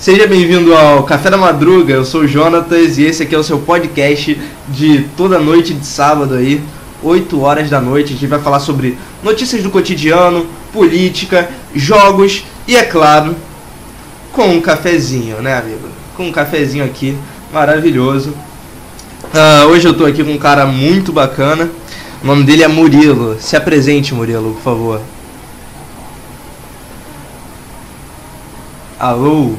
Seja bem-vindo ao Café da Madruga, eu sou o Jonatas e esse aqui é o seu podcast de toda noite de sábado aí, 8 horas da noite. A gente vai falar sobre notícias do cotidiano, política, jogos e, é claro, com um cafezinho, né, amigo? Com um cafezinho aqui, maravilhoso. Uh, hoje eu tô aqui com um cara muito bacana. O nome dele é Murilo. Se apresente, Murilo, por favor. Alô?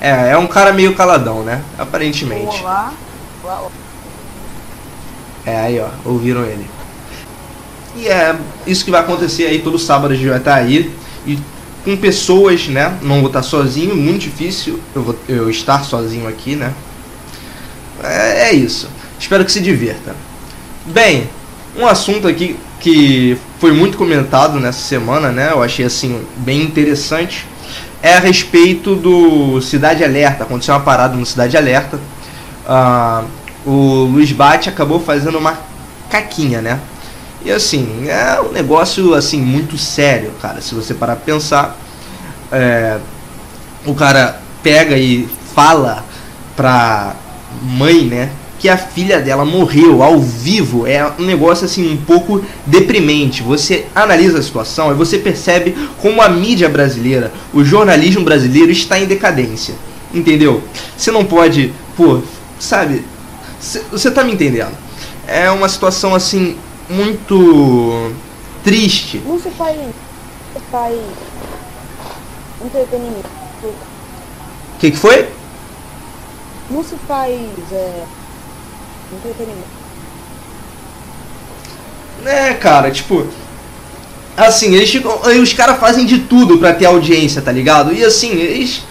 É, é um cara meio caladão, né? Aparentemente. Olá. Olá. É, aí ó, ouviram ele. E é isso que vai acontecer aí todo sábado a gente vai estar aí. E com pessoas, né? Não vou estar sozinho, muito difícil eu, vou, eu estar sozinho aqui, né? É, é isso. Espero que se divirta. Bem, um assunto aqui que foi muito comentado nessa semana, né? Eu achei assim bem interessante é a respeito do Cidade Alerta. Aconteceu uma parada no Cidade Alerta. Uh, o Luiz Bate acabou fazendo uma caquinha, né? E assim, é um negócio assim muito sério, cara. Se você parar pra pensar, é, o cara pega e fala pra mãe, né? Que a filha dela morreu ao vivo é um negócio assim um pouco deprimente. Você analisa a situação e você percebe como a mídia brasileira, o jornalismo brasileiro está em decadência. Entendeu? Você não pode, pô, sabe? Você tá me entendendo? É uma situação assim muito triste. Não se faz, se faz entretenimento. O que, que foi? Não se faz é. É, cara, tipo. Assim, eles ficam. Os caras fazem de tudo pra ter audiência, tá ligado? E assim, eles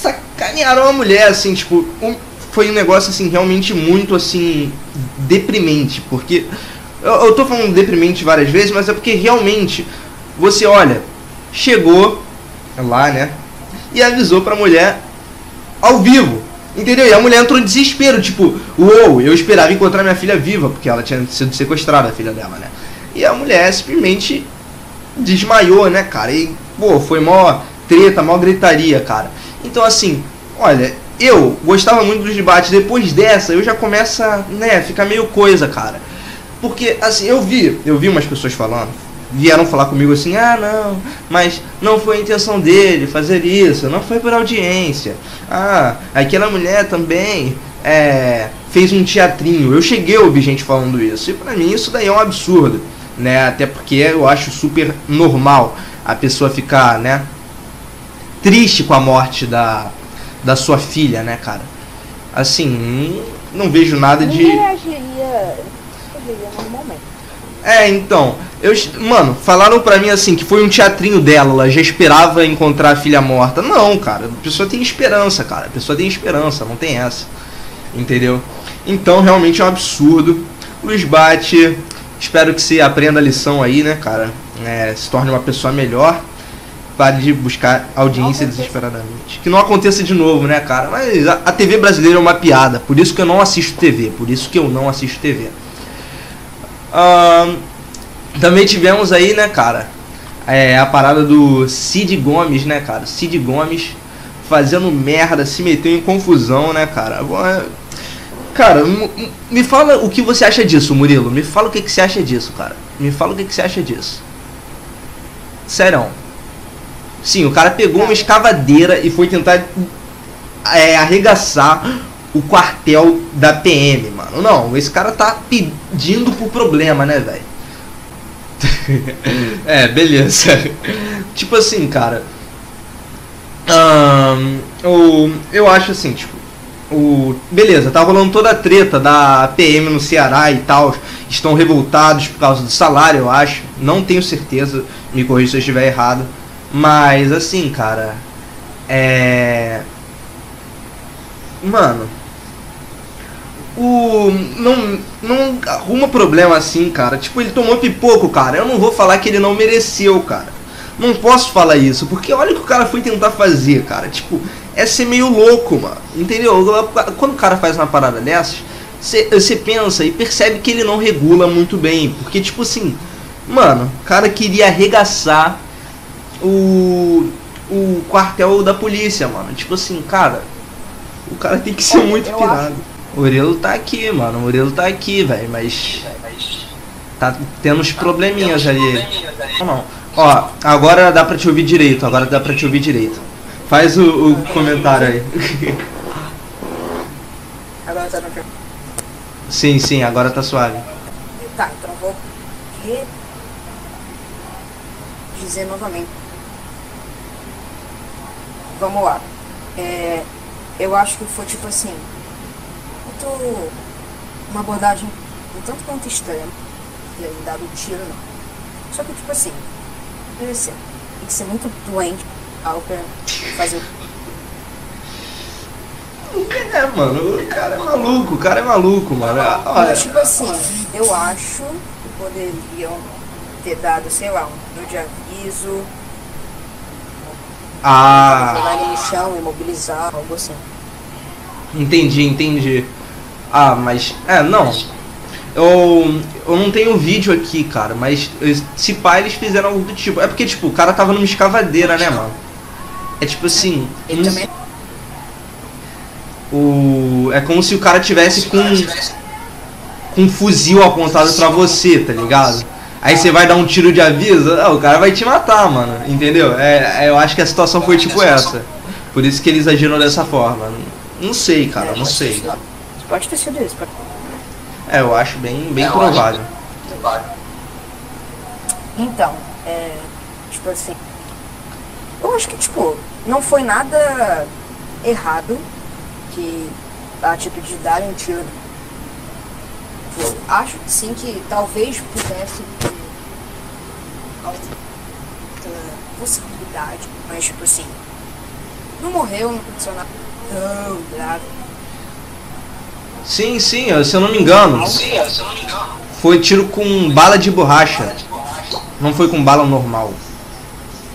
sacanearam a mulher, assim, tipo. Um, foi um negócio, assim, realmente muito, assim. deprimente. Porque. Eu, eu tô falando deprimente várias vezes, mas é porque realmente. Você olha, chegou lá, né? E avisou pra mulher ao vivo Entendeu? E a mulher entrou em desespero, tipo, uou, eu esperava encontrar minha filha viva, porque ela tinha sido sequestrada, a filha dela, né? E a mulher simplesmente desmaiou, né, cara? E, pô, foi mó treta, mó gritaria, cara. Então, assim, olha, eu gostava muito dos debates, depois dessa eu já começa, né, ficar meio coisa, cara. Porque, assim, eu vi, eu vi umas pessoas falando, vieram falar comigo assim: ah, não, mas não foi a intenção dele fazer isso, não foi por audiência. Ah, aquela mulher também é, fez um teatrinho. Eu cheguei a ouvir gente falando isso, e pra mim isso daí é um absurdo, né? Até porque eu acho super normal a pessoa ficar, né, triste com a morte da, da sua filha, né, cara? Assim, não vejo nada de. Ninguém reagiria, reagiria normalmente. É, então, eu, mano, falaram pra mim assim que foi um teatrinho dela, ela já esperava encontrar a filha morta. Não, cara, a pessoa tem esperança, cara. A pessoa tem esperança, não tem essa. Entendeu? Então, realmente é um absurdo. Luiz Bate, espero que você aprenda a lição aí, né, cara? É, se torne uma pessoa melhor. Pare de buscar audiência desesperadamente. Que não aconteça de novo, né, cara? Mas a, a TV brasileira é uma piada. Por isso que eu não assisto TV. Por isso que eu não assisto TV. Uh, também tivemos aí, né, cara, é, a parada do Cid Gomes, né, cara? Cid Gomes fazendo merda, se meteu em confusão, né, cara? É, cara, me fala o que você acha disso, Murilo. Me fala o que, que você acha disso, cara. Me fala o que, que você acha disso. Serão. Sim, o cara pegou uma escavadeira e foi tentar é, arregaçar o quartel da PM, mano. Não, esse cara tá pedindo pro problema, né, velho? é, beleza. tipo assim, cara. Um, o, eu acho assim, tipo. O, beleza, tá rolando toda a treta da PM no Ceará e tal. Estão revoltados por causa do salário, eu acho. Não tenho certeza, me corrija se eu estiver errado. Mas assim, cara. É. Mano, o. Não, não arruma problema assim, cara. Tipo, ele tomou pipoco, cara. Eu não vou falar que ele não mereceu, cara. Não posso falar isso, porque olha o que o cara foi tentar fazer, cara. Tipo, é ser meio louco, mano. Entendeu? Quando o cara faz uma parada dessas, você pensa e percebe que ele não regula muito bem. Porque, tipo assim, mano, o cara queria arregaçar o quartel da polícia, mano. Tipo assim, cara, o cara tem que ser muito pirado. O tá aqui, mano. O Orelo tá aqui, velho, mas tá tendo uns probleminhas ali. Não. Ó, agora dá pra te ouvir direito, agora dá pra te ouvir direito. Faz o, o comentário aí. Agora tá no sim, sim, agora tá suave. Tá, então vou dizer novamente. Vamos lá. É, eu acho que foi tipo assim. Uma abordagem um tanto quanto estranha. Ter dado um tiro, não. Só que tipo assim. Tem que ser, tem que ser muito doente algo pra fazer o É, mano, o cara é maluco, o cara é maluco, mano. Olha, Mas, tipo assim, eu acho que poderiam ter dado, sei lá, um número de aviso, jogar ah, ele no chão, imobilizar, algo assim. entendi, entendi. Ah, mas, é, não. Eu, eu não tenho vídeo aqui, cara, mas se pá, eles fizeram algo do tipo. É porque, tipo, o cara tava numa escavadeira, né, mano? É tipo assim. Ele um- também o, é como se o cara tivesse com, com um fuzil apontado pra você, tá ligado? Aí você vai dar um tiro de aviso, ah, o cara vai te matar, mano, entendeu? É, é, eu acho que a situação foi tipo essa. Por isso que eles agiram dessa forma. Não sei, cara, não sei. Pode ter sido isso. Pode... É, eu acho bem, bem provável. Então, é. Tipo assim. Eu acho que, tipo, não foi nada errado que a atitude de dar um tiro. Tipo, acho sim que talvez pudesse ter alguma possibilidade, mas tipo assim. Não morreu, não aconteceu nada tão grave. Sim, sim, se eu não me engano, foi tiro com bala de borracha. Não foi com bala normal.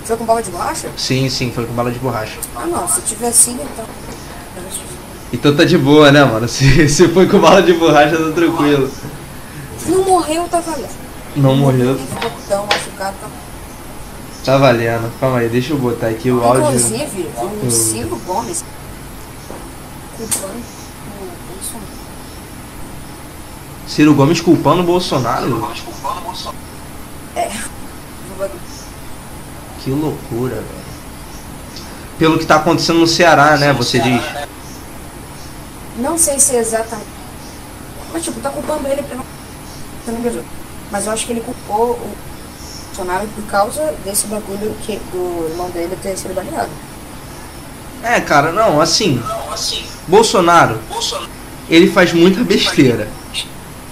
Foi com bala de borracha? Sim, sim, foi com bala de borracha. Ah não, se tiver sido então. Então tá de boa, né, mano? Se, se foi com bala de borracha, tá tranquilo. Se não morreu, tá valendo. Não morreu, ficou tão machucado, tá tá valendo. Calma aí, deixa eu botar aqui o áudio. Inclusive, o Ciro Gomes o Bolsonaro. Ciro Gomes culpando o Bolsonaro? É. Que loucura, velho. Pelo que tá acontecendo no Ceará, né? Você diz. Não sei se é exatamente. Mas tipo, tá culpando ele pelo. Mas eu acho que ele culpou o Bolsonaro por causa desse bagulho que, do irmão dele ter sido baleado. É, cara, não, assim. Bolsonaro, ele faz muita besteira.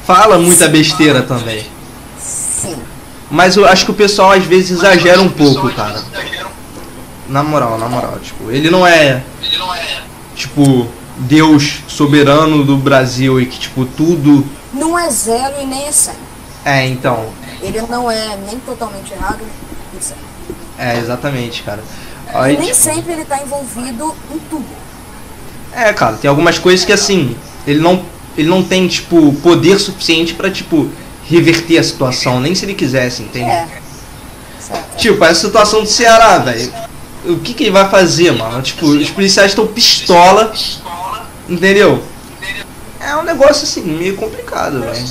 Fala muita besteira também. Sim. Mas eu acho que o pessoal às vezes exagera um pouco, cara. Na moral, na moral, tipo, ele não é tipo Deus soberano do Brasil e que tipo tudo Não é zero e nem é cem. é, então, Ele não é nem totalmente errado, nem certo. é exatamente, cara. Aí, nem tipo, sempre ele tá envolvido em tudo. É, cara, tem algumas coisas que assim, ele não ele não tem tipo poder suficiente pra tipo reverter a situação, nem se ele quisesse, entende? É. Certo. Tipo, essa situação do Ceará, velho. O que que ele vai fazer, mano? Tipo, os policiais estão pistola, entendeu? É um negócio assim, meio complicado, velho.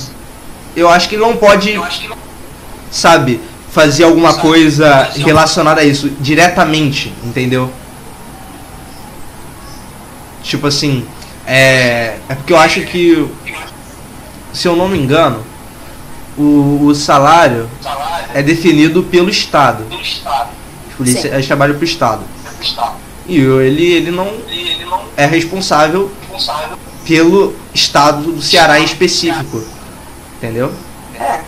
Eu acho que ele não pode, sabe, fazer alguma coisa relacionada a isso diretamente, entendeu? Tipo assim, é, é porque eu acho que, se eu não me engano, o, o salário é definido pelo Estado. Os policiais trabalham pro Estado. E ele, ele não é responsável pelo Estado do Ceará em específico. Entendeu? É.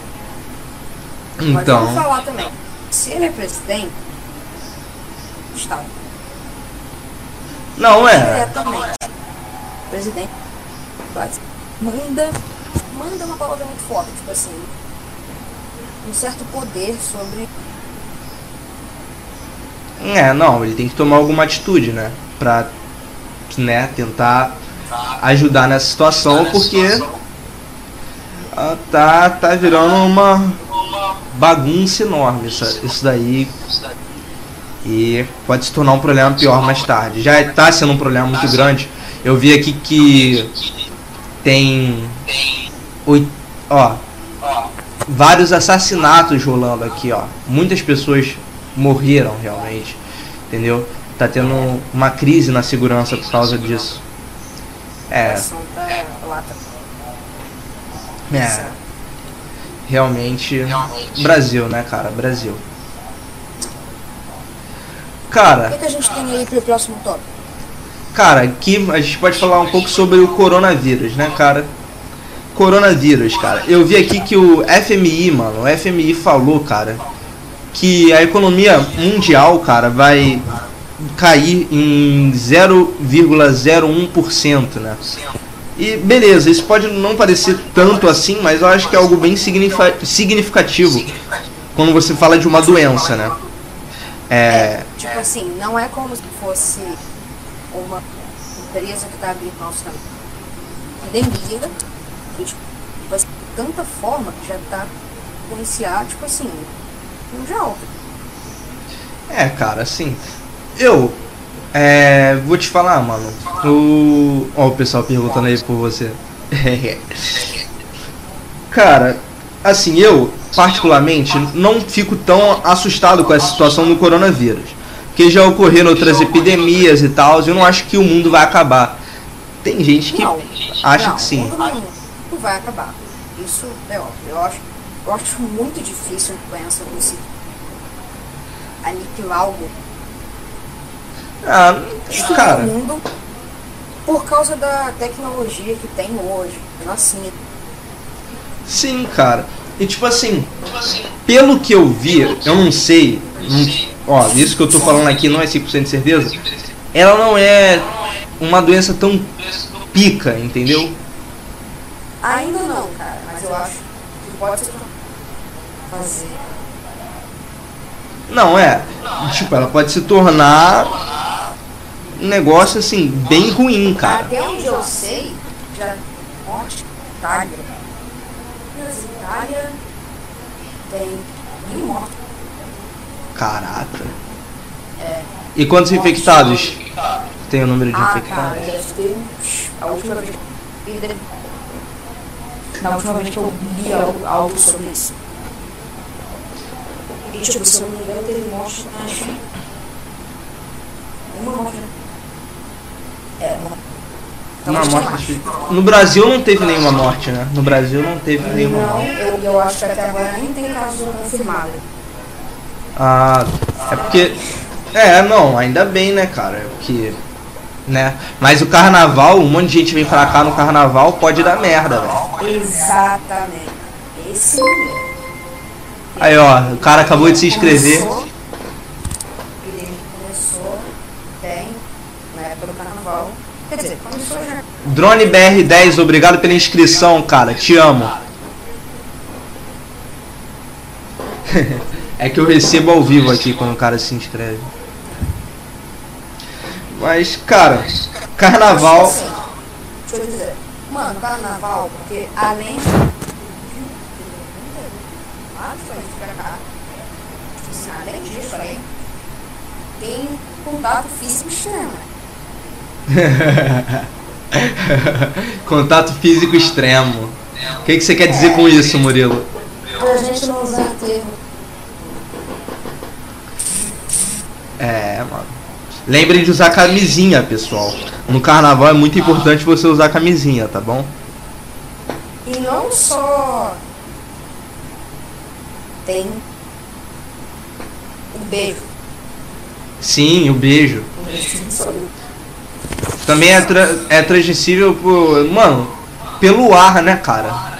Mas Então. falar também. Se ele é presidente do Estado, Não é. diretamente, o presidente manda, manda uma palavra muito forte, tipo assim, um certo poder sobre. É, não, ele tem que tomar alguma atitude, né? Pra né, tentar ajudar nessa situação, porque ah, tá, tá virando uma bagunça enorme isso, isso daí. E pode se tornar um problema pior mais tarde. Já está sendo um problema muito grande. Eu vi aqui que tem oito, ó, vários assassinatos rolando aqui, ó. Muitas pessoas morreram realmente, entendeu? Tá tendo uma crise na segurança por causa disso. É. É. Realmente, Brasil, né, cara? Brasil. Cara. O que, a gente tem aí pro próximo tópico? Cara, aqui a gente pode falar um pouco sobre o coronavírus, né, cara? Coronavírus, cara. Eu vi aqui que o FMI, mano, o FMI falou, cara, que a economia mundial, cara, vai cair em 0,01%, né? E beleza, isso pode não parecer tanto assim, mas eu acho que é algo bem significativo quando você fala de uma doença, né? É... é tipo assim, não é como se fosse uma empresa que está abrindo nosso pandemia, que tipo, vai ser de tanta forma que já está influenciar, tipo assim, mundial. É, cara, assim, eu é, vou te falar, mano. O. Ó, o pessoal perguntando aí por você. Cara, assim, eu, particularmente, não fico tão assustado com essa situação do coronavírus. Porque já ocorreram outras epidemias e tal, e eu não acho que o mundo vai acabar. Tem gente que não, acha não, que sim. Não, não vai acabar. Isso é óbvio. Eu acho, eu acho muito difícil a doença conseguir aniquilar algo ah, cara. Mundo por causa da tecnologia que tem hoje, assim. Sim, cara. E tipo assim, pelo que eu vi, eu não sei, não, ó, isso que eu tô falando aqui não é 5% de certeza, ela não é uma doença tão pica, entendeu? Ainda não, cara, mas eu acho que pode fazer. Não, é. Tipo, ela pode se tornar um negócio assim, bem ruim, cara. Até onde eu sei, já morte Itália. Itália tem mil mortos. Caraca. É. E quantos morte infectados? Tem o número de ah, infectados? Cara, deve ter a última vez na última vez que eu li algo, algo sobre isso. E tipo, se eu não me engano, teve morte na China. Uma morte é, uma morte. No Brasil não teve nenhuma morte, né? No Brasil não teve nenhuma não, morte. Eu, eu acho que até agora nem tem caso confirmado. Ah, é porque. É, não, ainda bem, né, cara? É porque. Né? Mas o carnaval, um monte de gente vem pra cá no carnaval, pode dar merda, velho. Exatamente. Esse mesmo. Aí, ó, o cara acabou de se inscrever. Começou Drone BR10, obrigado pela inscrição, cara. Te amo. é que eu recebo ao vivo aqui quando o cara se inscreve. Mas, cara, carnaval. Assim, deixa eu dizer. Mano, carnaval, porque além. Além disso aí, tem contato físico extremo. Contato físico extremo. O que, que você quer dizer com isso, Murilo? A gente não usar termo. É, mano. Lembrem de usar camisinha, pessoal. No carnaval é muito importante você usar camisinha, tá bom? E não só tem o beijo. Sim, o beijo. O beijo também é, tra é transmissível por. Mano, pelo ar, né, cara?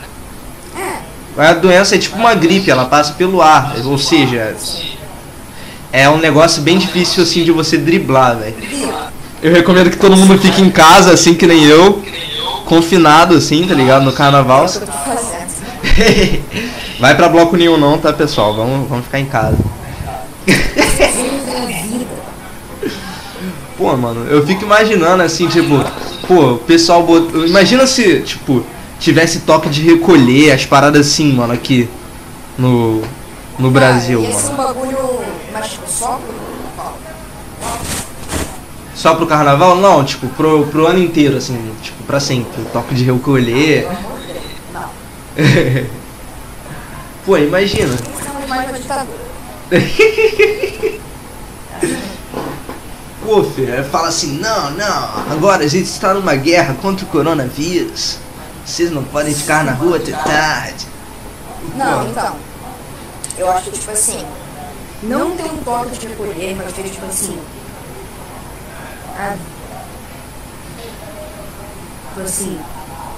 A doença é tipo uma gripe, ela passa pelo ar. Ou seja, é um negócio bem difícil assim de você driblar, velho. Eu recomendo que todo mundo fique em casa, assim que nem eu. Confinado, assim, tá ligado? No carnaval. Vai pra bloco nenhum não, tá pessoal? Vamos, vamos ficar em casa. Pô, mano, eu fico imaginando assim, tipo, pô, o pessoal botou. Imagina se, tipo, tivesse toque de recolher as paradas assim, mano, aqui no, no Brasil, esse mano. bagulho, mas só Só pro carnaval? Não, tipo, pro, pro ano inteiro, assim, tipo, pra sempre. O toque de recolher. Não. Pô, imagina. Uma ditadura. Pô, filho, fala assim, não, não, agora a gente está numa guerra contra o coronavírus. Vocês não podem ficar na rua até tarde. Não, então. Eu acho que, tipo assim, não tem um toque de recolher, mas tem, tipo assim. A... Tipo assim.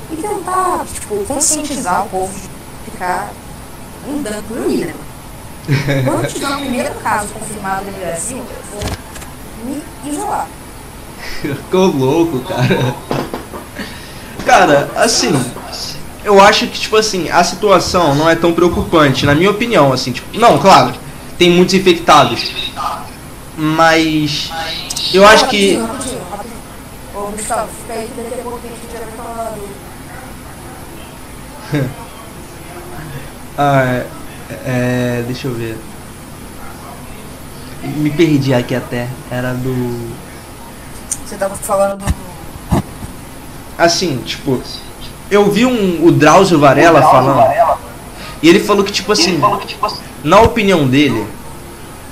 E tentar, tipo, conscientizar o povo de ficar andando por aí, né? Quando tiver o primeiro caso confirmado no Brasil, eu vou me isolar. Ficou louco, cara. Cara, assim, eu acho que, tipo assim, a situação não é tão preocupante, na minha opinião, assim, tipo, não, claro, tem muitos infectados. Mas eu acho que. Rapidinho, rapidinho, rapidinho. Ô, Gustavo, fica aí que daqui a pouco a gente já vai falar do. Ah, é, é, deixa eu ver. Me perdi aqui até. Era do. Você tava falando do. Assim, tipo, eu vi um, o Drauzio Varela falando. E ele falou que, tipo assim, na opinião dele,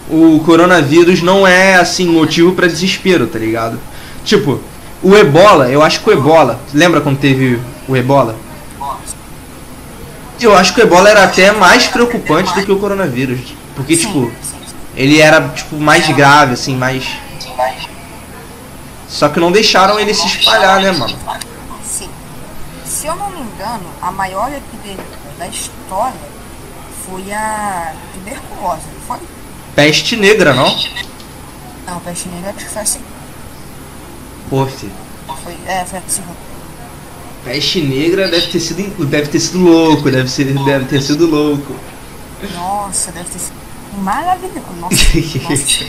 o coronavírus não é, assim, motivo pra desespero, tá ligado? Tipo, o ebola, eu acho que o ebola. Lembra quando teve o ebola? Eu acho que o ebola era até mais preocupante do que o coronavírus. Porque, tipo, ele era, tipo, mais grave, assim, mais. Só que não deixaram ele se espalhar, né, mano? Sim. Se eu não me engano, a maior epidemia da história foi a tuberculose, não foi? Peste negra, não? Não, peste negra acho que foi a segunda. Pô, filho. Foi, é, foi a segunda. Peste negra deve ter sido, deve ter sido louco, deve, ser, deve ter sido louco. Nossa, deve ter sido maravilhoso. Nossa, nossa.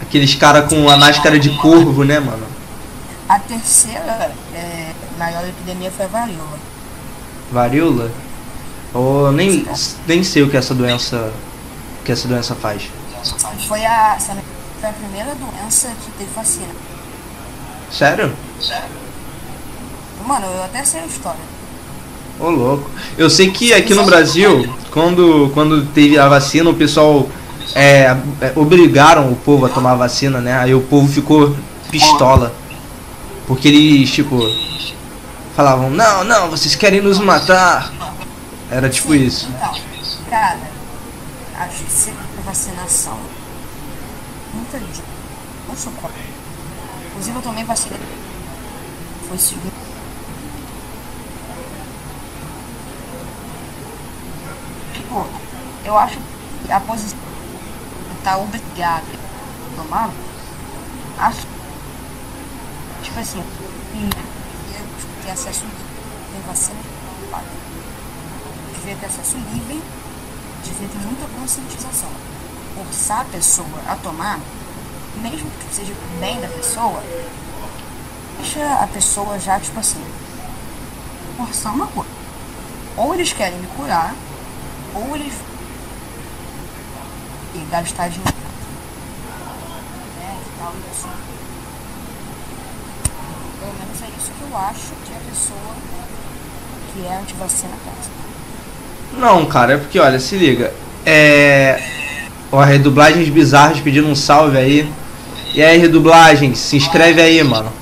Aqueles caras com a máscara de corvo, né, mano? A terceira é, maior epidemia foi a varíola. Varíola? Oh, nem, nem sei o que essa doença. Que essa doença faz. Foi a, foi a primeira doença que teve vacina. Sério? Mano, eu até sei a história. Ô louco. Eu sei que aqui no Brasil, quando, quando teve a vacina, o pessoal é, é, obrigaram o povo a tomar a vacina, né? Aí o povo ficou pistola. Porque eles, tipo, falavam, não, não, vocês querem nos matar. Era tipo Sim, isso. Então, cara, acho que sempre a vacinação. Muita gente. Não sou contra. Inclusive eu tomei vacina. Foi segundo. Tipo, eu acho que a posição de tá obrigado a tomar. Acho. Tipo assim, e ter acesso livre. Vacina devia ter acesso livre, devia ter muita conscientização. Forçar a pessoa a tomar, mesmo que seja pro bem da pessoa, deixa a pessoa já, tipo assim, forçar uma coisa. Ou eles querem me curar, ou eles e gastar dinheiro. Né, e tal, e assim. Pelo menos é isso que eu acho que a pessoa que é antivacina pensa. Não, cara, é porque, olha, se liga. É. Ó, redublagens bizarras pedindo um salve aí. E aí, redublagem, se inscreve aí, mano.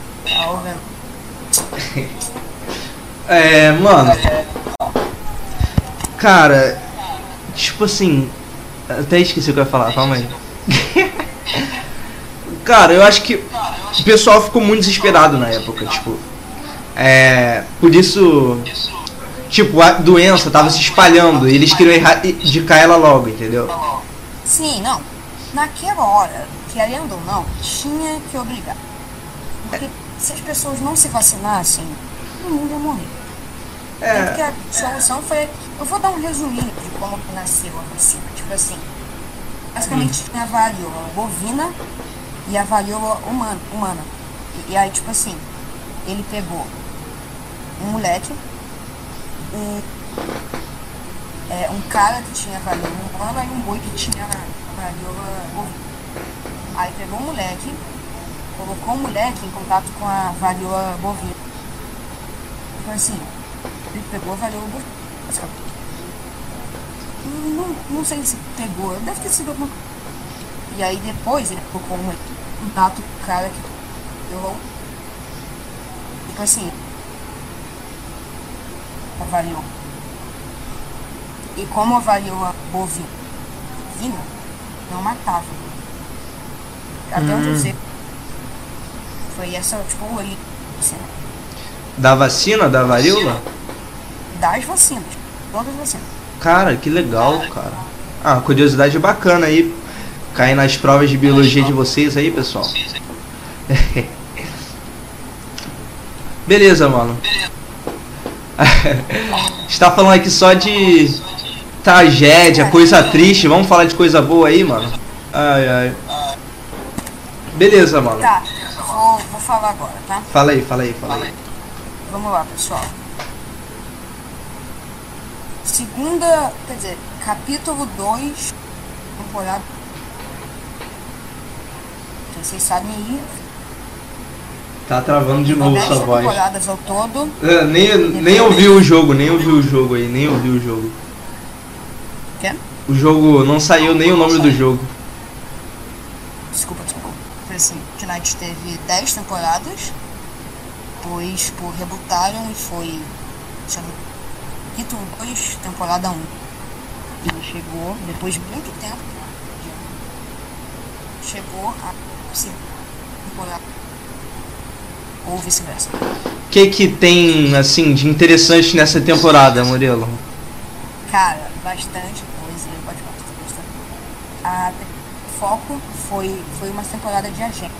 Ouvindo? É, mano. Cara, tipo assim. Até esqueci o que eu ia falar, calma aí. Cara, eu acho que o pessoal ficou muito desesperado na época, tipo. É. Por isso. Tipo, a doença tava se espalhando e eles queriam erradicar ela logo, entendeu? Sim, não. Naquela hora, querendo ou não, tinha que obrigar. Porque se as pessoas não se vacinassem, todo mundo ia morrer. Tanto que É. a solução foi. Eu vou dar um resuminho de como que nasceu a vacina. Tipo assim, basicamente tinha a varíola bovina e a varíola humana. humana. E, e aí, tipo assim, ele pegou um moleque, um, é, um cara que tinha varíola humana e um boi que tinha varíola bovina. Aí pegou um moleque colocou o moleque em contato com a varíola bovina. Então assim, ele pegou a varíola bovina. Não, não sei se pegou, deve ter sido alguma coisa. E aí depois ele colocou um contato com o cara que eu tipo assim avaliou. E como avaliou a bovina, não matava. Até onde eu Hum. sei. Foi essa, tipo, ali, assim, Da vacina, da varíola? Das vacinas. Todas as vacinas. Cara, que legal, cara. Ah, curiosidade bacana aí. Cair nas provas de biologia de vocês aí, pessoal. Beleza, mano. Está falando aqui só de tragédia, coisa triste. Vamos falar de coisa boa aí, mano? Ai, ai. Beleza, mano. Tá, vou, vou falar agora, tá? Fala aí, fala aí, fala aí. Vamos lá, pessoal. Segunda, quer dizer, capítulo 2, temporada. Vocês sabem aí, Tá travando de novo 10 sua voz. temporadas ao todo. É, nem, nem ouvi o jogo, nem ouvi o jogo aí, nem ouvi o jogo. Quê? O jogo não saiu nem o nome do jogo. Desculpa, desculpa. Foi assim, Knight teve 10 temporadas, depois por rebutaram e foi chama, capítulo 2, temporada 1. Ele chegou, depois de muito tempo, chegou a segunda temporada. Ou vice-versa. O que que tem, assim, de interessante nessa temporada, Murilo? Cara, bastante coisa, pode falar bastante. A o foco foi, foi uma temporada de agente.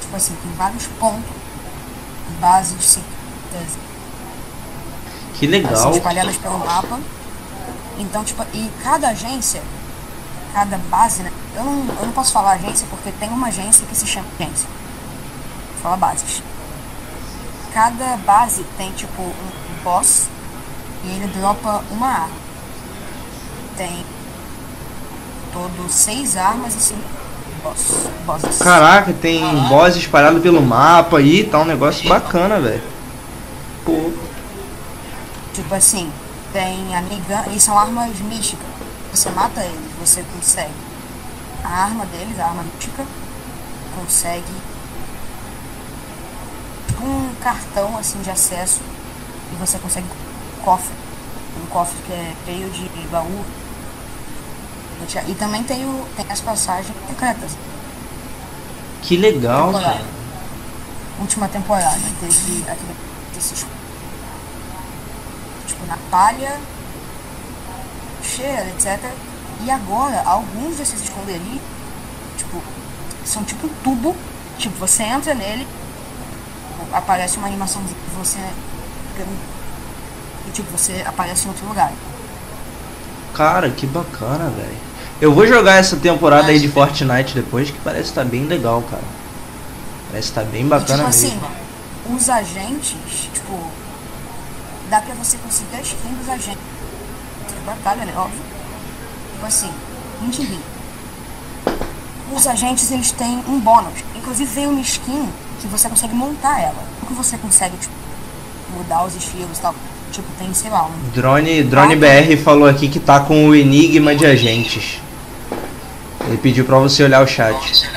Tipo assim, tem vários pontos, bases secretas, Que legal. assim, espalhadas pelo mapa. Então, tipo, e cada agência, cada base, né? Eu não, eu não posso falar agência porque tem uma agência que se chama agência. Vou falar bases. Cada base tem, tipo, um boss e ele dropa uma arma. Tem todo seis armas e cinco boss, bosses. Caraca, tem boss espalhado pelo mapa aí, tá um negócio bacana, velho. Pô, Tipo assim, tem a Nigan, e são armas místicas. Você mata eles, você consegue. A arma deles, a arma mística, consegue um cartão assim de acesso e você consegue um cofre. Um cofre que é cheio de baú. E também tem, o, tem as passagens secretas. que legal, cara. Última temporada, teve aquele, esses na palha, cheira, etc. E agora, alguns desses esconderios, tipo, são tipo um tubo, tipo, você entra nele, aparece uma animação de você e tipo, você aparece em outro lugar. Cara, que bacana, velho. Eu vou jogar essa temporada aí de Fortnite depois, que parece estar bem legal, cara. Parece estar bem E, bacana tipo assim, mesmo. os agentes, tipo, dá pra você conseguir a skin dos agentes. De batalha, né? Óbvio. Tipo assim, MTV. Os agentes, eles têm um bônus. Inclusive, veio uma skin que você consegue montar ela. O que você consegue, tipo, mudar os estilos e tal. Tipo, tem, sei lá, um Drone, Drone BR falou aqui que tá com o enigma de agentes. Ele pediu pra você olhar o chat.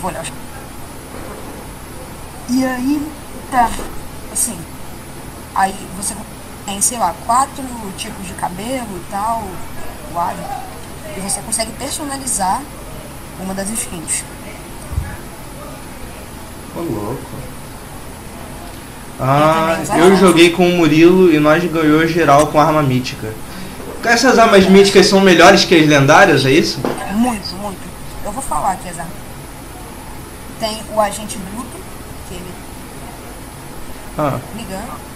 Vou olhar. E aí, tá, assim, aí você tem, sei lá, quatro tipos de cabelo e tal, quadro, e você consegue personalizar uma das skins. Ô louco. Ah, Eu joguei com o Murilo e nós ganhou geral com arma mítica. Essas armas míticas são melhores que as lendárias, é isso? Muito, muito. Eu vou falar aqui as armas. Tem o agente bruto, que ele Ah, ligando.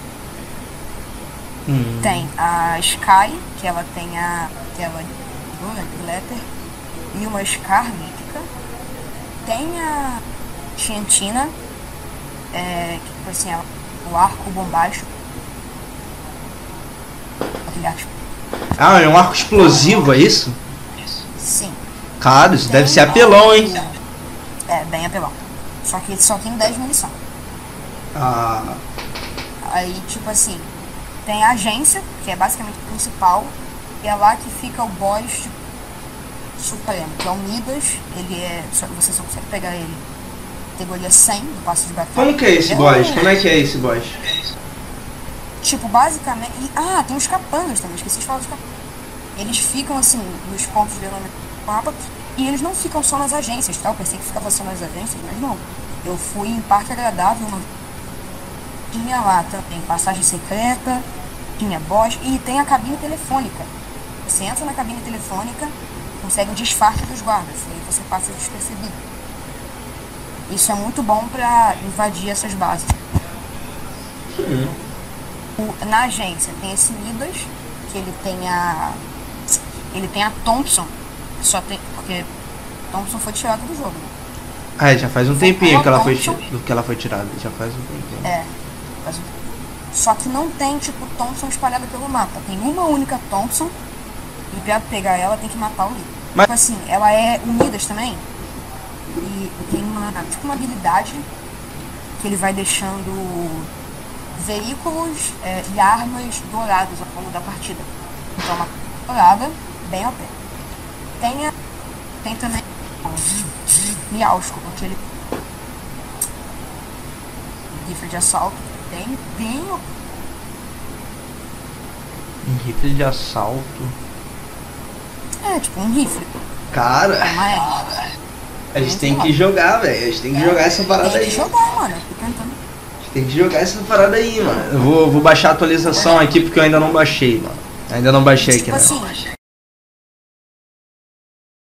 Hum. Tem a Sky, que ela tem a tela de Letter, e uma Scar mítica. Tem a Tiantina, é, que tipo assim, ela- o arco bombástico. Aquele arco. Ah, é um arco explosivo, é isso? Sim. Cara, isso deve Tem ser apelão, hein? É, bem apelão. Só que só tem 10 munição. Ah, Aí, tipo assim, tem a agência, que é basicamente o principal, e é lá que fica o boss supremo, que é o Midas. Ele é. Só, você só consegue pegar ele categoria 100 do passe de batalha. como que é esse Ele boss? Como é que é esse boss? Tipo, basicamente. e- ah, tem os capangas também, esqueci de falar dos capangas. Eles ficam assim, nos pontos de denominação do mapa, e eles não ficam só nas agências, tá? Eu pensei que ficava só nas agências, mas não. Eu fui em Parque Agradável, uma... tinha lá também passagem secreta, tinha boss, e tem a cabine telefônica. Você entra na cabine telefônica, consegue o disfarce dos guardas, e aí você passa despercebido. Isso é muito bom pra invadir essas bases. O- na agência tem esse Midas, que ele tem a. Ele tem a Thompson, que só tem. Porque Thompson foi tirada do jogo, né? Ah, já faz um tempinho que ela foi, que ela foi tirada. Já faz um tempinho. É. faz um- Só que não tem, tipo, Thompson espalhada pelo mapa. Tem uma única Thompson. E pra pegar ela tem que matar o líder. Mas- Tipo assim, ela é unidas também. E tem uma, tipo, uma habilidade que ele vai deixando veículos é, e armas dourados ao longo da partida. Então uma dourada, bem ao pé. Tem, a- tem também Miausco, aquele rifle de assalto. Tem bem o Um rifle de assalto. É, tipo um rifle. Cara, Uma R. a gente tem que jogar, velho. A gente tem que jogar essa parada Tem aí. que jogar, mano. Eu tô tentando. A gente tem que jogar essa parada aí, mano. Eu vou, vou baixar a atualização aqui porque eu ainda não baixei, mano. Ainda não baixei aqui, Tipo né? assim,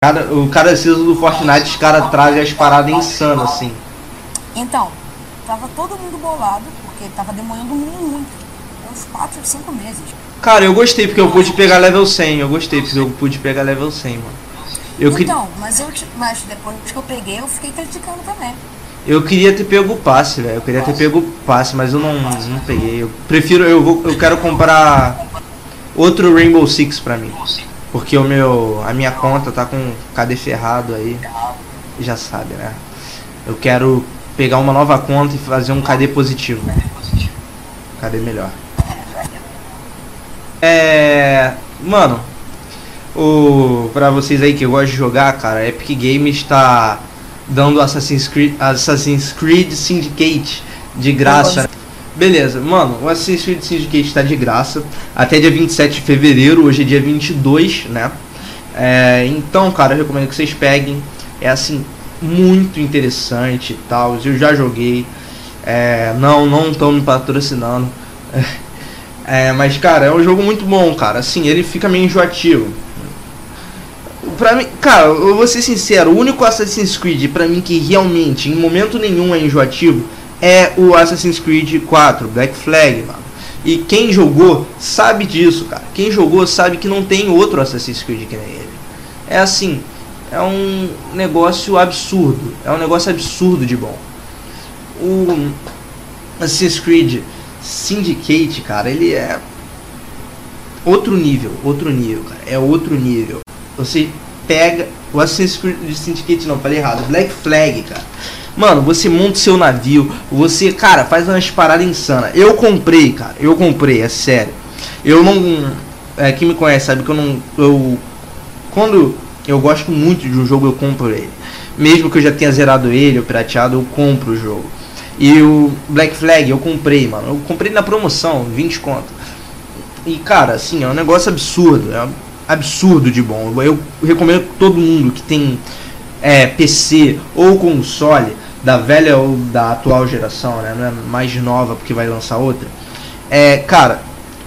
Cara, o cara season do Fortnite, os caras trazem as paradas insanas, assim. então, tava todo mundo bolado, porque tava demorando muito. Uns 4 ou 5 meses. Cara, eu gostei porque eu pude pegar level 100. Eu gostei porque eu pude pegar level 100, mano. Eu, que- Então, mas eu mas depois que eu peguei, eu fiquei criticando também. eu queria ter pego o passe, velho. Eu queria ter pego o passe, mas eu não, não peguei. Eu prefiro, eu vou, eu quero comprar outro Rainbow Six pra mim. Porque o meu, a minha conta tá com KD ferrado aí. Já sabe, né? Eu quero pegar uma nova conta e fazer um KD positivo. KD melhor. É. Mano, o, pra vocês aí que gostam de jogar, cara, Epic Games tá dando Assassin's Creed, Assassin's Creed Syndicate de graça. Beleza, mano, o Assassin's Creed Syndicate tá de graça até dia 27 de fevereiro, hoje é dia 22, né? É, então, cara, eu recomendo que vocês peguem. É assim, muito interessante e tal. Eu já joguei. É, não, não estão me patrocinando. É, mas, cara, é um jogo muito bom, cara. Assim, ele fica meio enjoativo. Pra mim, cara, eu vou ser sincero, o único Assassin's Creed pra mim que realmente em momento nenhum é enjoativo é o Assassin's Creed 4, Black Flag, mano. E quem jogou sabe disso, cara. Quem jogou sabe que não tem outro Assassin's Creed que nem ele. É assim, é um negócio absurdo. É um negócio absurdo de bom. O Assassin's Creed Syndicate, cara, ele é outro nível, outro nível, cara. É outro nível. Você pega o Assassin's Creed Syndicate, não, falei errado. Black Flag, cara. Mano, você monta seu navio, você, cara, faz umas paradas insanas. Eu comprei, cara, eu comprei, é sério. Eu não. É, quem me conhece sabe que eu não. Eu. Quando eu gosto muito de um jogo, eu compro ele. Mesmo que eu já tenha zerado ele, ou pirateado, eu compro o jogo. E o Black Flag eu comprei, mano. Eu comprei na promoção, 20 conto. E cara, assim, é um negócio absurdo. É absurdo de bom. Eu recomendo todo mundo que tem é, PC ou console da velha ou da atual geração, né? Não é mais nova porque vai lançar outra. É, cara,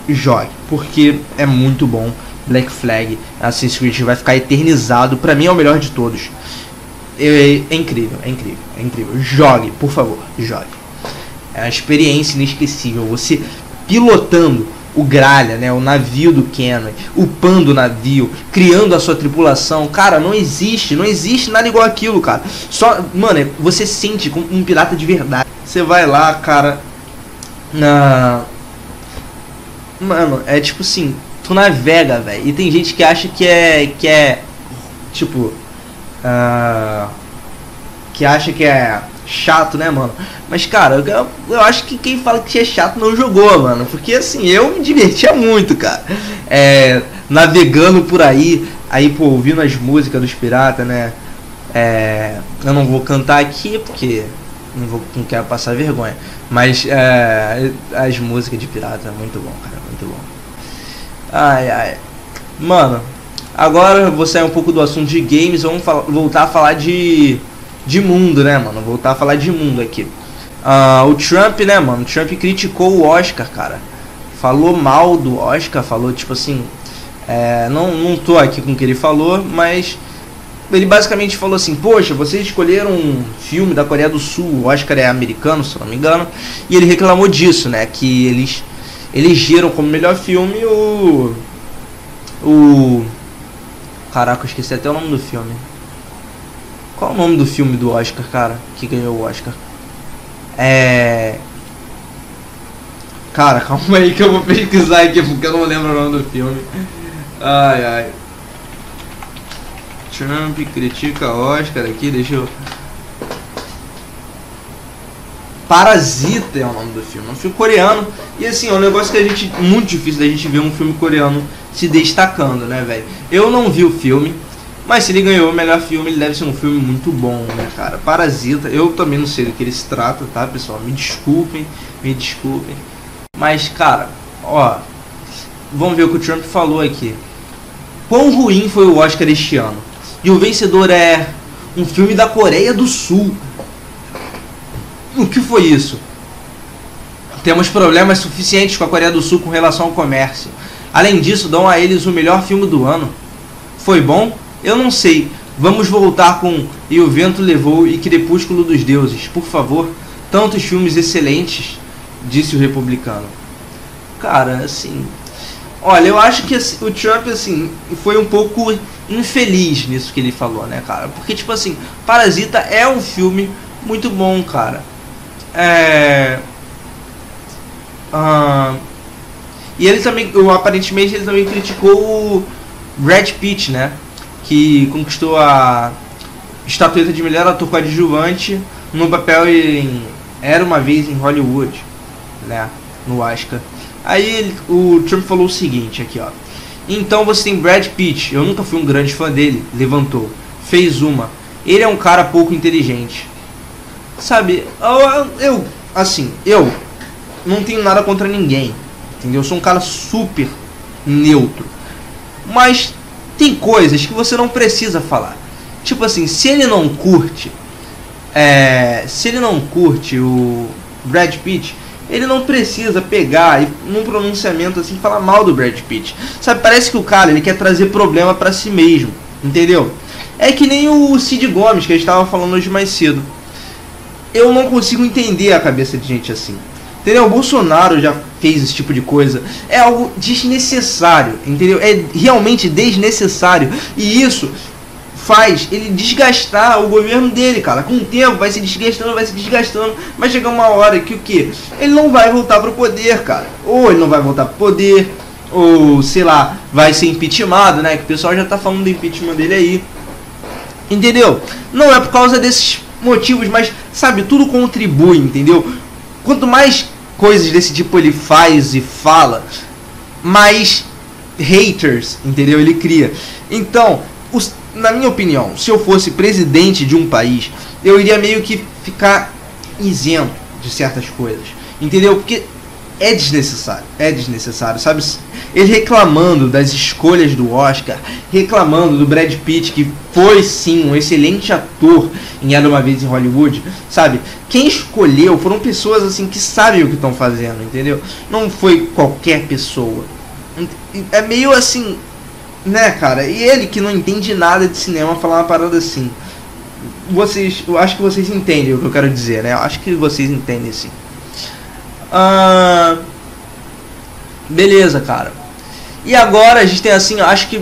jogue, porque é muito bom. Black Flag, Assassin's Creed vai ficar eternizado. Pra mim é o melhor de todos. É, é incrível, é incrível, é incrível. Jogue, por favor, jogue. É uma experiência inesquecível. Você pilotando o Gralha, né, o navio do Kenway, upando o navio, criando a sua tripulação. Cara, não existe, não existe nada igual aquilo, cara. Só, mano, você sente como um pirata de verdade. Você vai lá, cara, na Mano, é tipo assim, tu navega, velho. E tem gente que acha que é que é tipo ah, que acha que é chato, né, mano? Mas, cara, eu, eu acho que quem fala que é chato não jogou, mano. Porque, assim, eu me divertia muito, cara. É, navegando por aí, aí, pô, ouvindo as músicas dos piratas, né? É, eu não vou cantar aqui porque não, vou, não quero passar vergonha. Mas é, as músicas de pirata, muito bom, cara, muito bom. Ai, ai. Mano, agora vou sair um pouco do assunto de games, vamos voltar a falar de de mundo, né, mano? Voltar a falar de mundo aqui. Uh, o Trump, né, mano? O Trump criticou o Oscar, cara. Falou mal do Oscar, falou tipo assim. É, não, não tô aqui com o que ele falou, mas ele basicamente falou assim: Poxa, vocês escolheram um filme da Coreia do Sul, o Oscar é americano, se não me engano, e ele reclamou disso, né? Que eles elegeram como melhor filme o. O. Caraca, eu esqueci até o nome do filme. Qual o nome do filme do Oscar, cara? Que ganhou o Oscar? É. Cara, calma aí que eu vou pesquisar aqui porque eu não lembro o nome do filme. Ai ai. Trump critica Oscar aqui, deixa eu. Parasita é o nome do filme, é um filme coreano. E assim, é um negócio que a gente. Muito difícil da gente ver um filme coreano se destacando, né, velho? Eu não vi o filme, mas se ele ganhou o melhor filme, ele deve ser um filme muito bom, né, cara? Parasita, eu também não sei do que ele se trata, tá, pessoal? Me desculpem, me desculpem. Mas, cara, ó, vamos ver o que o Trump falou aqui. Quão ruim foi o Oscar este ano? E o vencedor é um filme da Coreia do Sul. O que foi isso? Temos problemas suficientes com a Coreia do Sul com relação ao comércio. Além disso, dão a eles o melhor filme do ano. Foi bom? Eu não sei. Vamos voltar com E o Vento Levou e Crepúsculo dos Deuses, por favor. Tantos filmes excelentes, disse o republicano. Cara, assim. Olha, eu acho que assim, o Trump, assim, foi um pouco infeliz nisso que ele falou, né, cara? Porque, tipo assim, Parasita é um filme muito bom, cara. É. Ah, e ele também, aparentemente, ele também criticou o Brad Pitt, né? que conquistou a estatueta de melhor ator coadjuvante no papel em Era Uma Vez em Hollywood, né, no Oscar. Aí o Trump falou o seguinte aqui, ó. Então você tem Brad Pitt, eu nunca fui um grande fã dele, levantou, fez uma. Ele é um cara pouco inteligente. Sabe, eu, assim, eu não tenho nada contra ninguém, entendeu? Eu sou um cara super neutro. Mas tem coisas que você não precisa falar. Tipo assim, se ele não curte, é, se ele não curte o Brad Pitt, ele não precisa pegar e num pronunciamento assim falar mal do Brad Pitt. Sabe, parece que o cara ele quer trazer problema para si mesmo, entendeu? É que nem o Cid Gomes que a gente estava falando hoje mais cedo. Eu não consigo entender a cabeça de gente assim. Entendeu? O Bolsonaro já fez esse tipo de coisa. É algo desnecessário, entendeu? É realmente desnecessário. E isso faz ele desgastar o governo dele, cara. Com o tempo vai se desgastando, vai se desgastando, vai chegar uma hora que o que? Ele não vai voltar pro poder, cara. Ou ele não vai voltar pro poder, ou sei lá, vai ser impeachmentado, né? Que o pessoal já tá falando do impeachment dele aí. Entendeu? Não é por causa desses motivos, mas sabe, tudo contribui, entendeu? Quanto mais coisas desse tipo ele faz e fala, mais haters, entendeu? Ele cria. Então, os, na minha opinião, se eu fosse presidente de um país, eu iria meio que ficar isento de certas coisas, entendeu? Porque é desnecessário, é desnecessário, sabe? Ele reclamando das escolhas do Oscar, reclamando do Brad Pitt, que foi sim um excelente ator em Era Uma Vez em Hollywood, sabe? Quem escolheu foram pessoas assim que sabem o que estão fazendo, entendeu? Não foi qualquer pessoa. É meio assim, né, cara? E ele que não entende nada de cinema falar uma parada assim. Vocês, eu acho que vocês entendem o que eu quero dizer, né? Eu acho que vocês entendem sim. Ah, beleza, cara. E agora a gente tem assim, acho que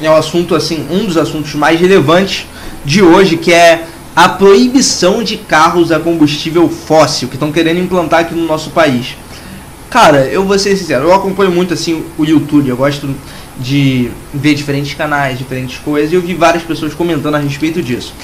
é um assunto assim, um dos assuntos mais relevantes de hoje, que é a proibição de carros a combustível fóssil que estão querendo implantar aqui no nosso país. Cara, eu vou ser sincero, eu acompanho muito assim o YouTube, eu gosto de ver diferentes canais, diferentes coisas, e eu vi várias pessoas comentando a respeito disso.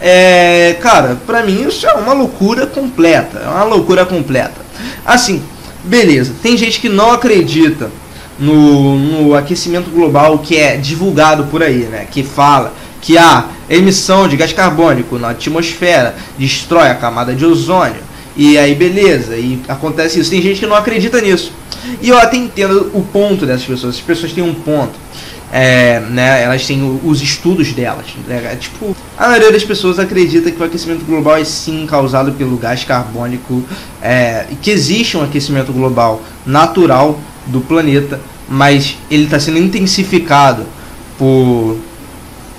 É, cara, pra mim isso é uma loucura completa. É uma loucura completa. Assim, beleza, tem gente que não acredita no, no aquecimento global que é divulgado por aí, né? Que fala que a emissão de gás carbônico na atmosfera destrói a camada de ozônio. E aí, beleza, e acontece isso. Tem gente que não acredita nisso. E eu até entendo o ponto dessas pessoas. As pessoas têm um ponto. É, né, elas têm os estudos delas. Né, é, tipo, a maioria das pessoas acredita que o aquecimento global é sim causado pelo gás carbônico, é, que existe um aquecimento global natural do planeta, mas ele está sendo intensificado por,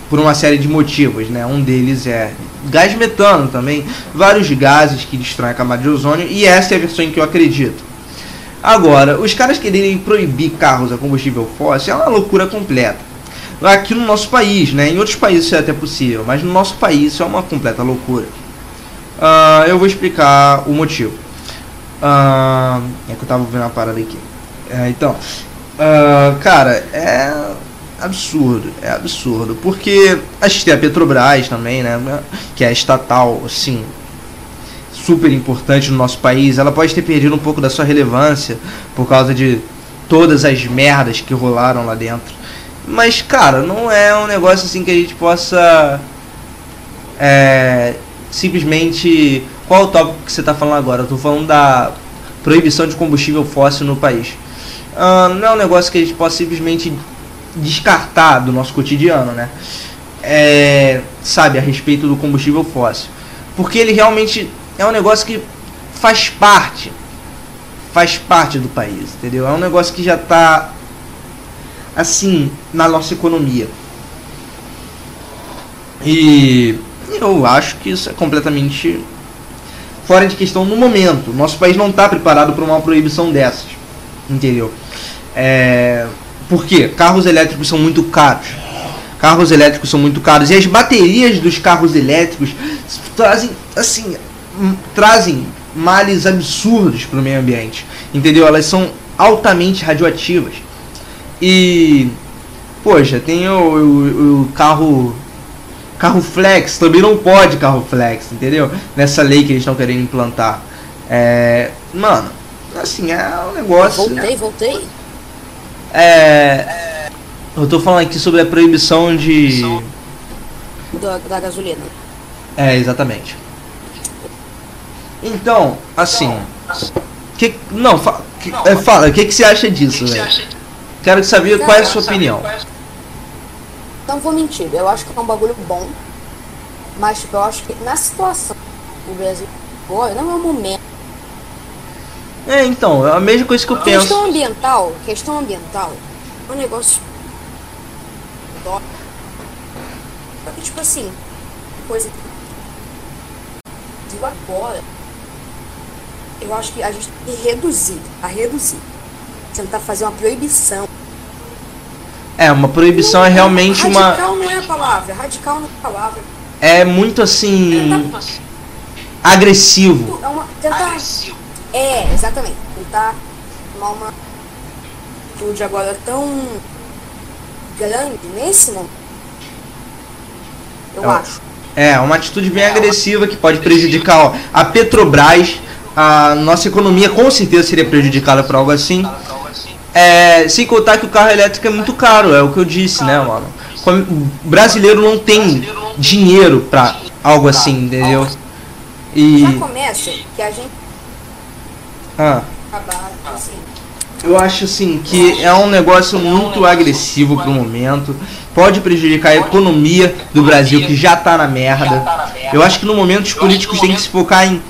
por uma série de motivos. Né? Um deles é gás metano também, vários gases que destroem a camada de ozônio, e essa é a versão em que eu acredito. Agora, os caras quererem proibir carros a combustível fóssil é uma loucura completa. Aqui no nosso país, né? Em outros países isso é até possível, mas no nosso país isso é uma completa loucura. Uh, eu vou explicar o motivo. Uh, é que eu tava vendo a parada aqui. É, então, uh, cara, é absurdo, é absurdo. Porque a gente tem a Petrobras também, né? Que é estatal, assim, super importante no nosso país. Ela pode ter perdido um pouco da sua relevância por causa de todas as merdas que rolaram lá dentro. Mas, cara, não é um negócio assim que a gente possa. É, simplesmente. Qual o tópico que você está falando agora? Tô falando da proibição de combustível fóssil no país. Uh, não é um negócio que a gente possa simplesmente descartar do nosso cotidiano, né? É, sabe, a respeito do combustível fóssil. Porque ele realmente é um negócio que faz parte. Faz parte do país, entendeu? É um negócio que já está assim na nossa economia. E eu acho que isso é completamente fora de questão no momento. Nosso país não está preparado para uma proibição dessas, entendeu? É, por quê? Carros elétricos são muito caros. Carros elétricos são muito caros e as baterias dos carros elétricos trazem assim trazem males absurdos para o meio ambiente, entendeu? Elas são altamente radioativas. E, poxa, tem o, o, o carro carro flex, também não pode carro flex, entendeu? Nessa lei que eles estão querendo implantar. É, mano, assim, é um negócio. Voltei, voltei. É. Eu tô falando aqui sobre a proibição de. Da, da gasolina. É, exatamente. Então, assim. Que, não, fa, que, é, fala, o que, que você acha disso, velho? Quero saber qual é a sua opinião. Não vou mentir, eu acho que é um bagulho bom. Mas tipo, eu acho que na situação do Brasil agora não é o momento. É, então, é a mesma coisa que eu questão penso. Questão ambiental, questão ambiental, é um negócio. Tipo assim, coisa que agora eu acho que a gente tem que reduzir, a reduzir. Tentar fazer uma proibição. É, uma proibição é realmente radical uma. Radical não é a palavra, radical não é a palavra. É muito assim. agressivo. É uma, tentar, agressivo. É, exatamente. Tentar tomar uma atitude agora tão grande nesse momento. Eu é, acho. É, uma atitude bem é, agressiva que pode prejudicar ó, a Petrobras a nossa economia com certeza seria prejudicada por algo assim. É, sem contar que o carro elétrico é muito caro, é o que eu disse, né, mano? O brasileiro não tem dinheiro pra algo assim, entendeu? E... Já começa que a gente. Ah. Eu acho assim que é um negócio muito agressivo pro momento. Pode prejudicar a economia do Brasil, que já tá na merda. Eu acho que no momento os políticos têm que se focar em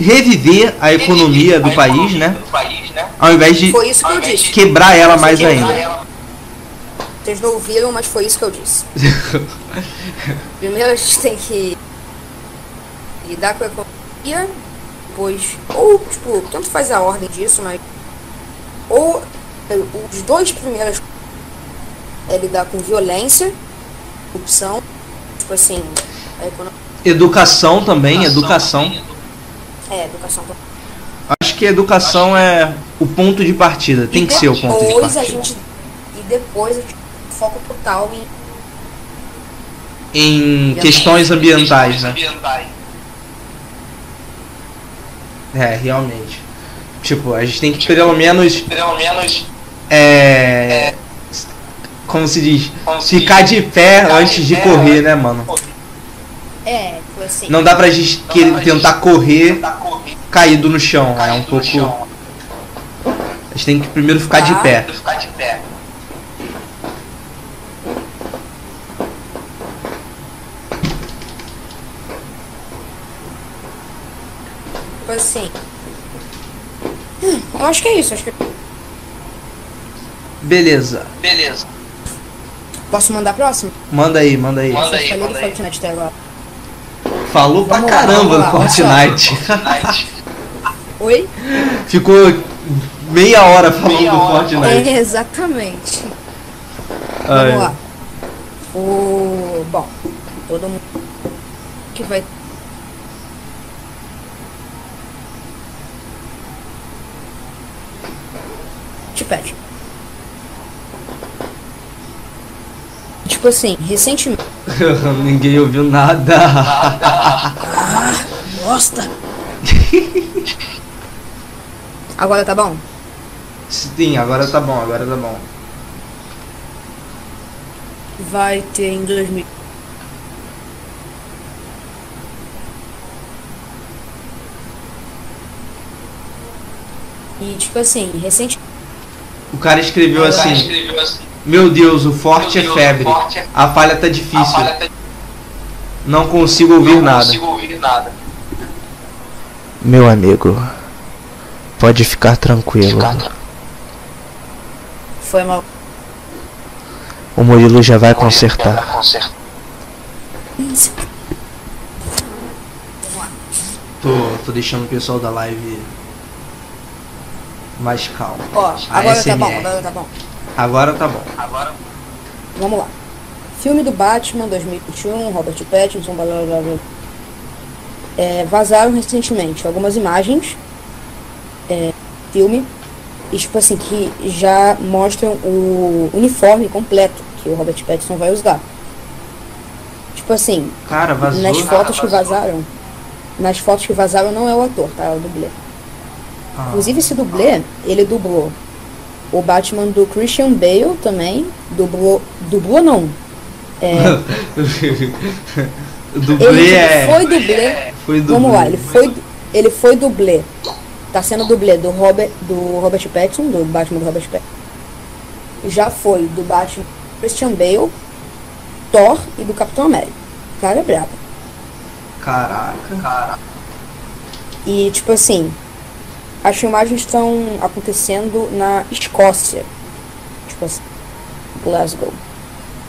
reviver a economia do país, né? Ao invés de quebrar ela mais ainda. Vocês não ouviram, mas foi isso que eu disse. Primeiro a gente tem que lidar com a economia, depois, ou tipo, tanto faz a ordem disso, mas ou os dois primeiros é lidar com violência, corrupção, tipo assim, a economia Educação também, educação. educação. É, educação. Acho que educação é o ponto de partida, tem e que ser o ponto de partida. A gente, e depois a gente foca total em em questões ambientais, né? É, realmente. Tipo, a gente tem que pelo menos. Pelo menos. É. Como se diz? Ficar de pé antes de correr, né, mano? É, tipo assim. Não dá pra gente querer tentar correr caído no chão. É um pouco. A gente tem que primeiro ficar de Tá. pé. Ficar de pé. Tipo assim. Hum, eu acho que é isso. Acho que Beleza. Beleza. posso mandar a próxima? Manda aí, manda aí. Manda aí, manda aí. Falou pra lá, caramba do lá, só. Fortnite. Oi? Ficou meia hora falando Meia do hora. Fortnite. É, exatamente. Vamos lá. O. Bom, todo mundo que vai. Te pede. Tipo assim, recentemente. Ninguém ouviu nada. Nossa! Agora tá bom? Sim, agora tá bom, agora tá bom. Vai ter em 2000. E tipo assim, recente. O cara escreveu O cara assim: escreveu assim. Meu Deus, o forte é Deus, febre. o forte é- A falha tá difícil. falha tá- Não consigo ouvir não nada. consigo ouvir nada. Meu amigo, pode ficar tranquilo. Foi mal. O Murilo já vai consertar. Tô, tô deixando o pessoal da live mais calmo. Ó, agora tá bom, agora tá bom. Agora tá bom. Agora Vamos lá. Filme do Batman 2021, Robert Pattinson, blá blá blá blá. É, vazaram recentemente algumas imagens, é, filme, e tipo assim, que já mostram o uniforme completo que o Robert Pattinson vai usar. Tipo assim, Cara, vazou. nas fotos que vazou. vazaram, nas fotos que vazaram não é o ator, tá? É o dublê. Ah. Inclusive esse dublê, ele dublou o Batman do Christian Bale também, dublou, dublou não, o dublê ele é. foi dublê, Foi dublê. vamos lá, ele foi, ele foi dublê, tá sendo dublê do Robert, do Robert Pattinson, do Batman do Robert Pattinson, já foi do Batman Christian Bale, Thor e do Capitão América, o cara é brabo. Caraca. Cara, E tipo assim, as filmagens estão acontecendo na Escócia. Tipo assim, Glasgow.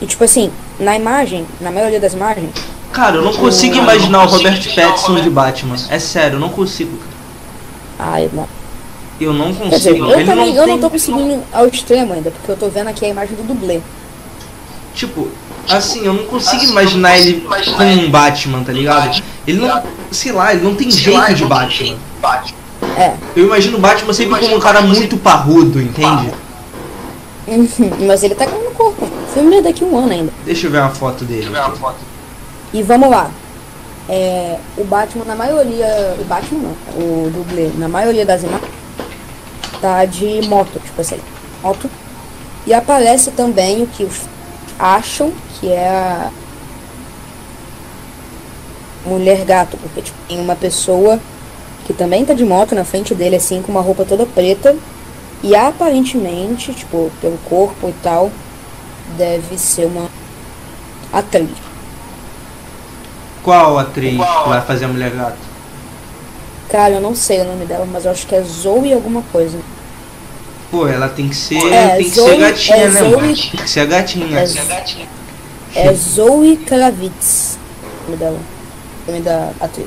E tipo assim, na imagem, na maioria das imagens, Cara, eu não consigo Cara, imaginar eu o não Robert consigo o Pattinson Robert de Batman. É sério, eu não consigo. cara. ai, não. Eu não Quer dizer, consigo. eu Ele também não eu tem. não tô conseguindo ao extremo ainda, porque eu tô vendo aqui a imagem do dublê. Tipo, assim, eu não consigo Assim, imaginar não ele consigo imaginar com um ele Batman, tá ligado? Batman, Ele não. Sei lá, ele não tem sei lá, jeito de não tem Batman. É, Eu imagino o Batman sempre como um cara muito parrudo, entende? mas ele tá corpo. O filme é daqui a um ano ainda. Deixa eu ver uma foto dele. Deixa eu ver uma foto. E vamos lá. É, o Batman, na maioria. O Batman não, o dublê, na maioria das imagens, tá de moto, tipo assim, moto. E aparece também o que os acham que é a mulher gato, porque tipo, tem uma pessoa que também tá de moto na frente dele, assim, com uma roupa toda preta. E aparentemente, tipo, pelo corpo e tal, deve ser uma atriz. Qual atriz Qual? que vai fazer a Mulher Gato? Cara, eu não sei o nome dela, mas eu acho que é Zoe alguma coisa. Pô, ela tem que ser. É, tem que Zoe- ser gatinha, é né, Zoe- mano? Tem que ser a gatinha. É é a gatinha. É Zoe Kravitz, o nome dela. O nome da atriz.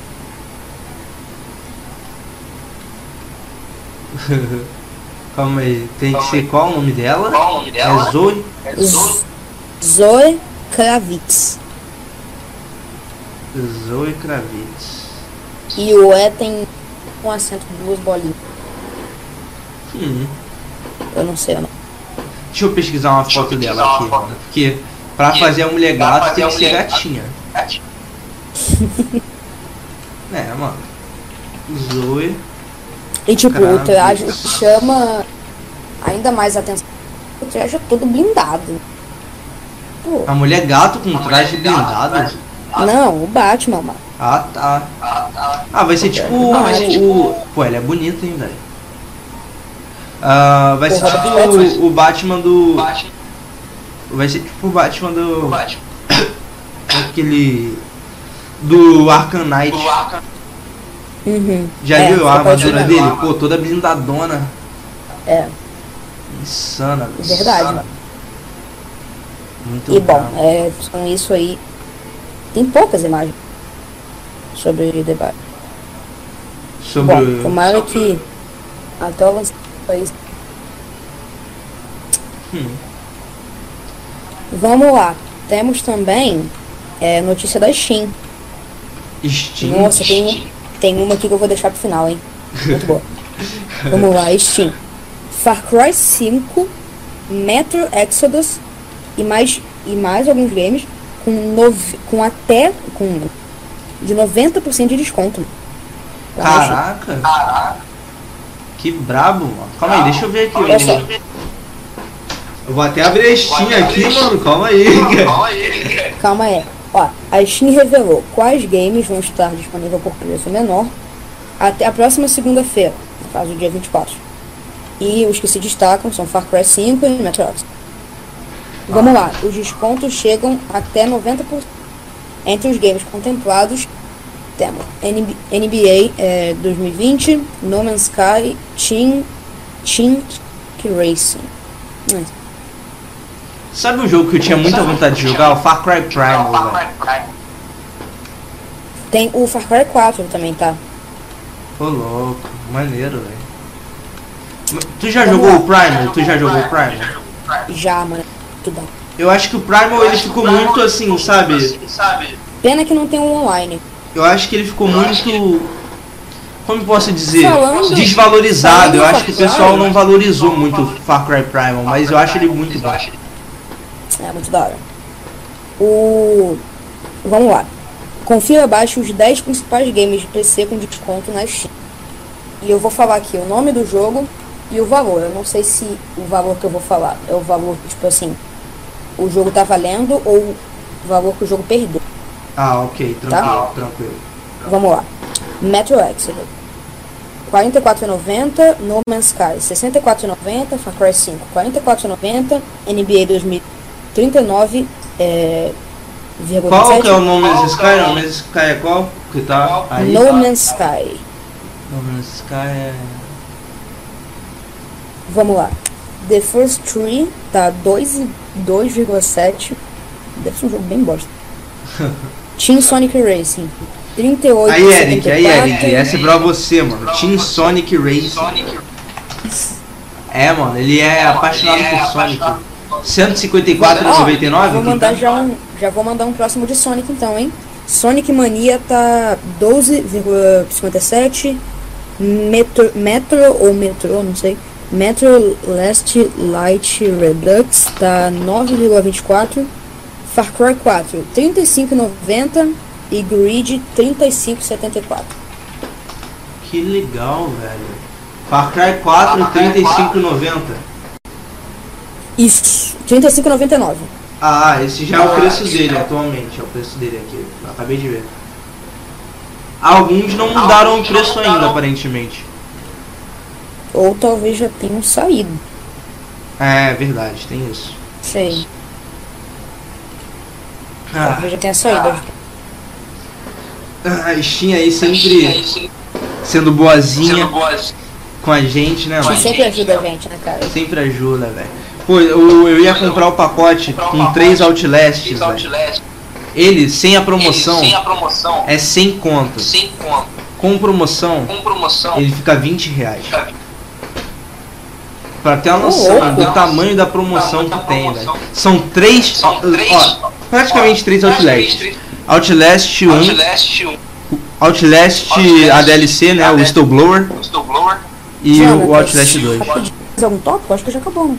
Calma aí, tem que ser qual o nome dela? Qual o nome dela? É Zoe? É Zoe. Kravitz. Zoe Kravitz. E o E tem um acento de duas bolinhas. Hum. Eu não sei o nome. Deixa eu pesquisar uma Deixa eu foto pesquisar dela uma aqui, foto. Porque Pra fazer a mulher fazer tem que ser gatinha. Gatinha. É, mano. Zoe. E tipo, Caramba. o traje chama ainda mais atenção. O traje é todo blindado. Pô, A mulher gato com traje blindado. não, o Batman, mano. Ah, tá. Ah, tá. Ah, vai ser tipo Ah, vai ser o. tipo- o- Pô, ele é bonito, hein, velho. Ah, vai ser tipo o, o Batman do. Vai ser tipo o Batman do. Batman, Aquele. Do Arkham Knight. Uhum. Já É, viu a armadura dele? Pô, toda blindadona. É, Insana. velho. verdade. Insana. Muito E bom, é, com isso aí, tem poucas imagens sobre o debate. Sobre. Bom, tomara que até o lançamento. Hum. Vamos lá. Temos também é, notícia da Steam. Steam. Nossa, tem, tem uma aqui que eu vou deixar pro final, hein? Muito boa. Vamos lá, Steam. Far Cry 5, Metro Exodus e mais, e mais alguns games com, nove, com até com de 90% de desconto. Caraca, Caraca, que brabo, mano. Calma aí, deixa eu ver aqui. Olha só. Eu, eu vou até abrir a Steam aqui, mano. Calma aí, cara. Calma aí. Calma aí. Ó, a Steam revelou quais games vão estar disponíveis por preço menor até a próxima segunda-feira, no caso, dia 24. E os que se destacam são Far Cry 5 e Metro Exodus. Vamos lá, os descontos chegam até 90%. Entre os games contemplados, temos NB NBA eh, 2020, No Man's Sky, Team, Team Racing. Sabe um jogo que eu tinha muita vontade de jogar? O Far Cry Primal, Far velho. Cry Primal. Tem o Far Cry 4 também, tá? Ô louco, maneiro, velho. Tu já Vamos jogou lá. o Primal? Tu já jogou o Primal? Já, mano. Tudo bom. Eu acho que o Primal ele ficou muito assim, sabe? Sabe? Pena que não tem um online. Eu acho que ele ficou muito. Como eu posso dizer? Falando- Desvalorizado. Eu acho que o pessoal não valorizou muito o Far Cry Primal, mas eu acho ele muito bom. É muito da hora. O. Vamos lá. Confira abaixo os 10 principais games de PC com desconto na Steam. E eu vou falar aqui o nome do jogo e o valor. Eu não sei se o valor que eu vou falar é o valor, tipo assim, o jogo tá valendo ou o valor que o jogo perdeu. Ah, ok, Tá. tranquilo, tranquilo. Vamos lá. Metro Exodus. R$ 44,90 No Man's Sky. R$ 64,90 Far Cry 5. R$ 44,90 NBA 2039. É, Qual que é 27. o nome Qual desse que é Sky? o O nome? nome desse Sky é qual? Que tá aí? No Man's Sky. No Man's Sky é. Vamos lá. The First Tree tá 2 e 2,7. Deve ser um jogo bem bosta. Team Sonic Racing. 38 Aí, Eric, aí, Eric, essa é pra você, mano. Team Sonic Racing. É, mano, ele é apaixonado Ele é por Sonic. Apaixonado. 154,99? Vou mandar tá? já um, já vou mandar um próximo de Sonic então, hein? Sonic Mania tá 12,57. Metro, Metro ou Metro, não sei. Metro Last Light Redux tá 9,24. Far Cry 4 35,90 e Grid 35,74. Que legal, velho. Far Cry 4, 35,90. Isso, 35,99. Ah, esse já é o preço dele atualmente. É o preço dele aqui. Acabei de ver. Alguns não mudaram o preço ainda, aparentemente. Ou talvez já tenham saído. É verdade, tem isso. Sei, Ah, talvez já tenha saído. a Steam aí sempre sendo boazinha Sendo boas. com a gente, né, Você mano? sempre ajuda a gente, né, cara? Sempre ajuda, velho. Pô, eu, eu ia comprar o pacote com três Outlasts, velho. Outlast. Ele, sem a promoção, Ele, Sem a promoção. é 100 conto. Sem conto. Com promoção, Com promoção. ele fica 20 reais. Pra ter uma noção louco. do tamanho da promoção que tem, velho. São três, São três. ó, praticamente três Outlasts. Outlast 1, Outlast 1. Outlast Outlast, a DLC, né, a o. Whistleblower e o Outlast 2. rapidinho, Mais algum tópico? Acho que já acabou?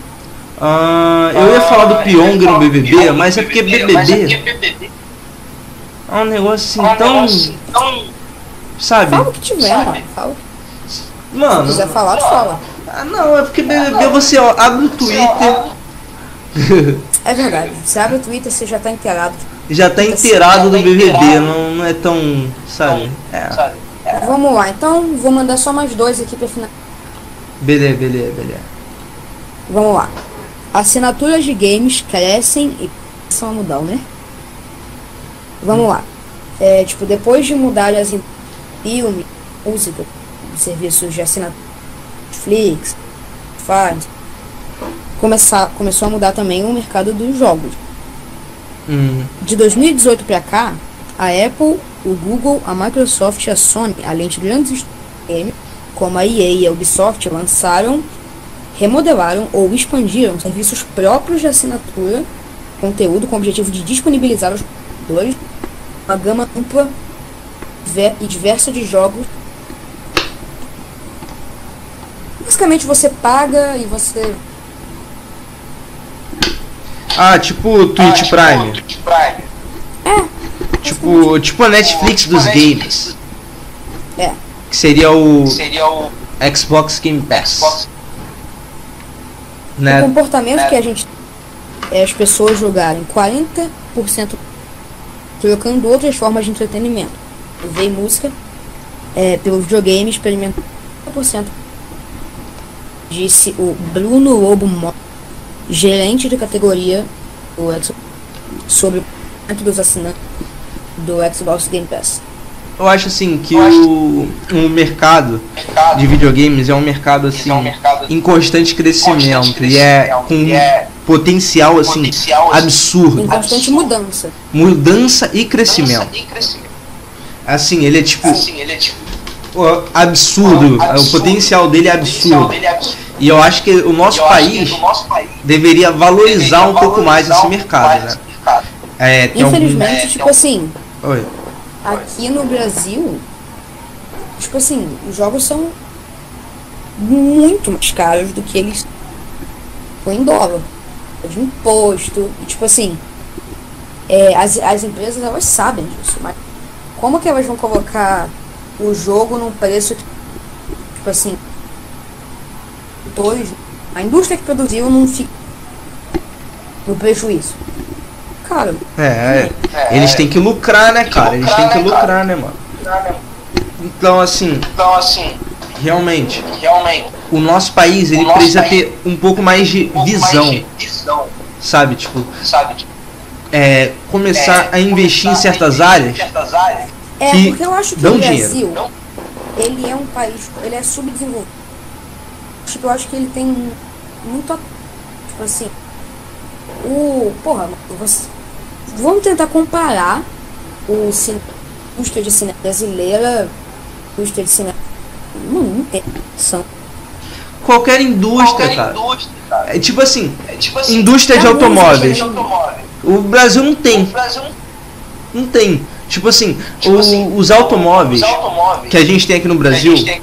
Ah, eu ia falar do Pyong no BBB, mas é porque Mas é BBB porque BBB é um negócio é um assim tão. negócio. Sabe? Fala o que tiver, Sabe? mano. Fala. Se Mano. quiser falar, fala. Ah, não, é porque BBB você ó, abre o Twitter, É verdade. Você abre o Twitter, você já tá inteirado. já tá inteirado do BBB, não, não é tão. Sabe? É. Sabe? Vamos lá, então vou mandar só mais dois aqui pra final. Beleza, beleza, beleza. Vamos lá. Assinaturas de games crescem e começam a mudar, né? Vamos lá. É, tipo, depois de mudar as em- filme, música, serviços de assinatura, Netflix, Spotify, começar, começou a mudar também o mercado dos jogos. Hum, De 2018 para cá, a Apple, o Google, a Microsoft e a Sony, além de grandes estúdios de game, como a EA e a Ubisoft, lançaram, remodelaram ou expandiram serviços próprios de assinatura, conteúdo com o objetivo de disponibilizar aos jogadores uma gama ampla e diversa de jogos. Basicamente você paga e você Ah, tipo Twitch Ah, tipo, Prime. Twitch Prime. Tipo, tipo a Netflix Tipo, dos Netflix games. É. Que seria o Seria o Xbox Game Pass. Xbox. O Né? comportamento É. que a gente é as pessoas jogarem 40% trocando outras formas de entretenimento. Ver música é, pelo videogame, experimentar 40%. Disse o Bruno Lobo Mo, gerente de categoria do Xbox, sobre o dos assinantes do Xbox Game Pass. Eu acho assim que o, o mercado Mercado de videogames é um mercado assim é um mercado em constante crescimento constante e é crescimento, com e é potencial assim potencial assim, Em absurdo. constante Absurdo. mudança. Mudança e crescimento. e crescimento. Assim, ele é tipo Assim, ele é tipo absurdo. Absurdo. O potencial dele é absurdo. dele é absurdo. E eu acho que o nosso país que o nosso país deveria valorizar deveria um pouco mais valorizar esse um mercado, mais né? esse mercado. É, tem algum... Infelizmente, é, tipo tem um- assim, Oi. Aqui no Brasil, tipo assim, os jogos são muito mais caros do que eles são em dólar. De imposto. E tipo assim, é, as, as empresas elas sabem disso, mas como que elas vão colocar o jogo num preço que, tipo assim, dois, a indústria que produziu não fica no prejuízo. Cara, É, é, É, eles têm que lucrar, né, cara? Eles têm que né, lucrar, né, mano? Então, assim, Então, assim, realmente, realmente, o nosso país, ele nosso precisa país- ter um pouco mais de um pouco visão, mais de visão, sabe? Tipo, sabe? Tipo, é, começar é, a investir em começar a certas áreas Em certas áreas. É, que porque eu acho que o dinheiro. Brasil, ele é um país, ele é subdesenvolvido. Tipo, eu acho que ele tem muito, a- tipo assim, o, porra, você, vamos tentar comparar o indústria de cinema brasileira, a indústria de cinema, não, não tem são. qualquer indústria, Qualquer cara. indústria, cara. É tipo assim, É tipo assim, indústria de é automóveis. de automóvel. O Brasil não O tem, Brasil não não tem. Tipo assim, Tipo o- assim, os automóveis os automóveis que a gente tem aqui no Brasil tem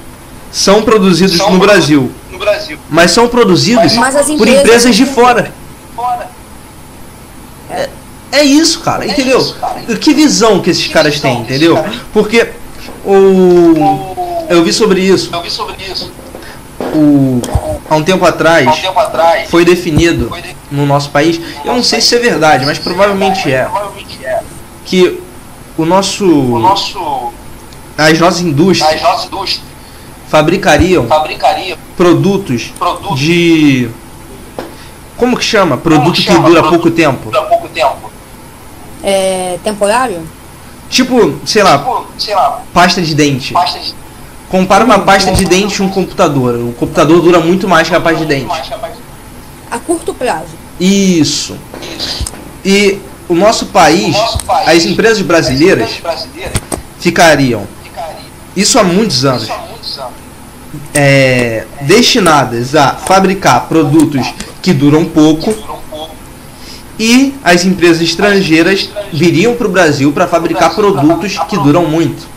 são produzidos são no Brasil, No Brasil. mas são produzidos Mas as por empresas- empresas de fora. Fora. É isso, cara, entendeu? isso, cara. Que visão que esses Que caras têm, que entendeu? caras têm. Porque o eu vi sobre isso, Eu vi sobre isso. o há um tempo Há um atrás tempo atrás. foi definido foi de- no nosso país. Eu não sei se é verdade, mas provavelmente é Provavelmente é. que o nosso O nosso. as nossas indústrias As nossas indústrias fabricariam fabricariam produtos produtos de como que chama? Produto que chama? dura Produto tempo. por pouco tempo. É, temporário? Tipo, sei lá, Tipo, sei lá, pasta de dente. pasta de Compara uma pasta de dente e um computador. O computador dura muito mais que a pasta de dente. A curto prazo. Isso. E o nosso país, as empresas brasileiras ficariam, isso há muitos anos, é, destinadas a fabricar produtos que duram pouco, e as empresas estrangeiras viriam para o Brasil para fabricar produtos que duram muito.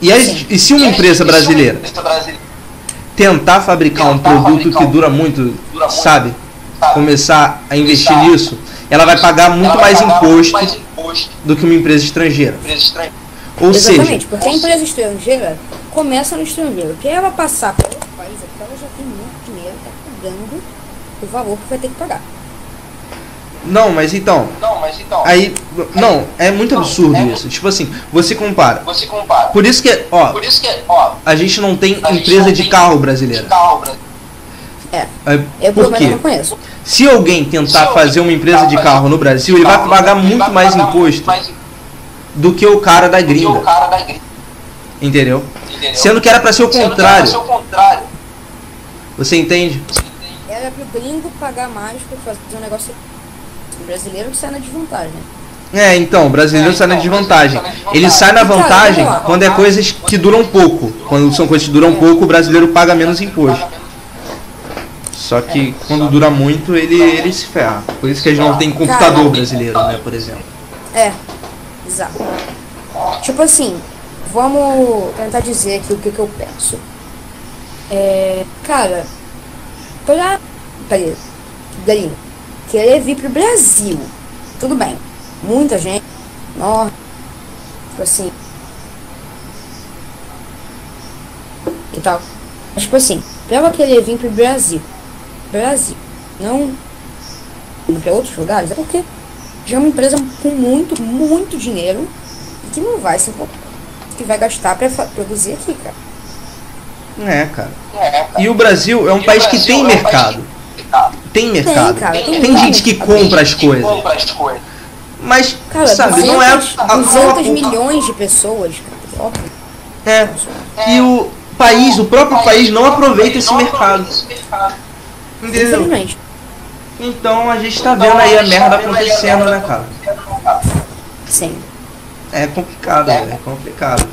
E, as- e se uma empresa brasileira tentar fabricar um produto que dura muito, sabe? começar a investir nisso, ela vai pagar muito mais imposto do que uma empresa estrangeira. Ou Exatamente, seja, porque a empresa estrangeira começa no estrangeiro. Porque ela passar para outro país, é porque ela já tem muito dinheiro, está pagando o valor que vai ter que pagar. Não, mas então, Não, mas então. aí, não, é muito Não, absurdo é- isso. Tipo assim, você compara. Você compara. Por isso que, ó, Por isso que, ó, a gente não tem empresa não de tem carro brasileira. de carro brasileiro. É, É, eu Por quê? não conheço. Se alguém tentar fazer uma empresa de carro no Brasil, ele vai pagar muito mais imposto mais do que o cara da do que o gringa, cara da gringa. entendeu? Entendeu? Sendo que era pra ser o Sendo que era pra contrário. ser o contrário. Você entende? Era pro gringo pagar mais por fazer um negócio. O brasileiro que sai na desvantagem. É, então, o brasileiro É, sai na então, desvantagem. Ele sai na Cara, vantagem lá. quando é coisas que duram pouco. Quando são coisas que duram pouco, o brasileiro paga menos imposto. Só que quando dura muito, ele, ele se ferra. Por isso que a gente não tem computador Cara, brasileiro, né, por exemplo. É, exato. Tipo assim, vamos tentar dizer aqui o que, que eu penso. É, cara, pra. Peraí, daí, querer vir pro Brasil, tudo bem. Muita gente, nossa, tipo assim. E tal. Mas, tipo assim, pra ela querer vir pro Brasil, Brasil, não pra outros lugares, é porque já é uma empresa com muito, muito dinheiro e que não vai se importar, que vai gastar pra produzir aqui, cara. É, cara. É, cara. E o Brasil é um E país que Brasil tem é um país mercado. Tem mercado. Tem cara, tem Tem gente que compra as coisas. Mas, Cara, sabe, não é. 200, a- 200 milhões de pessoas, cara, óbvio. É. E o país, o próprio país não aproveita esse mercado. Entendeu? Infelizmente. Então a gente tá vendo aí a merda acontecendo, né, cara? Sim. É complicado, velho, é complicado.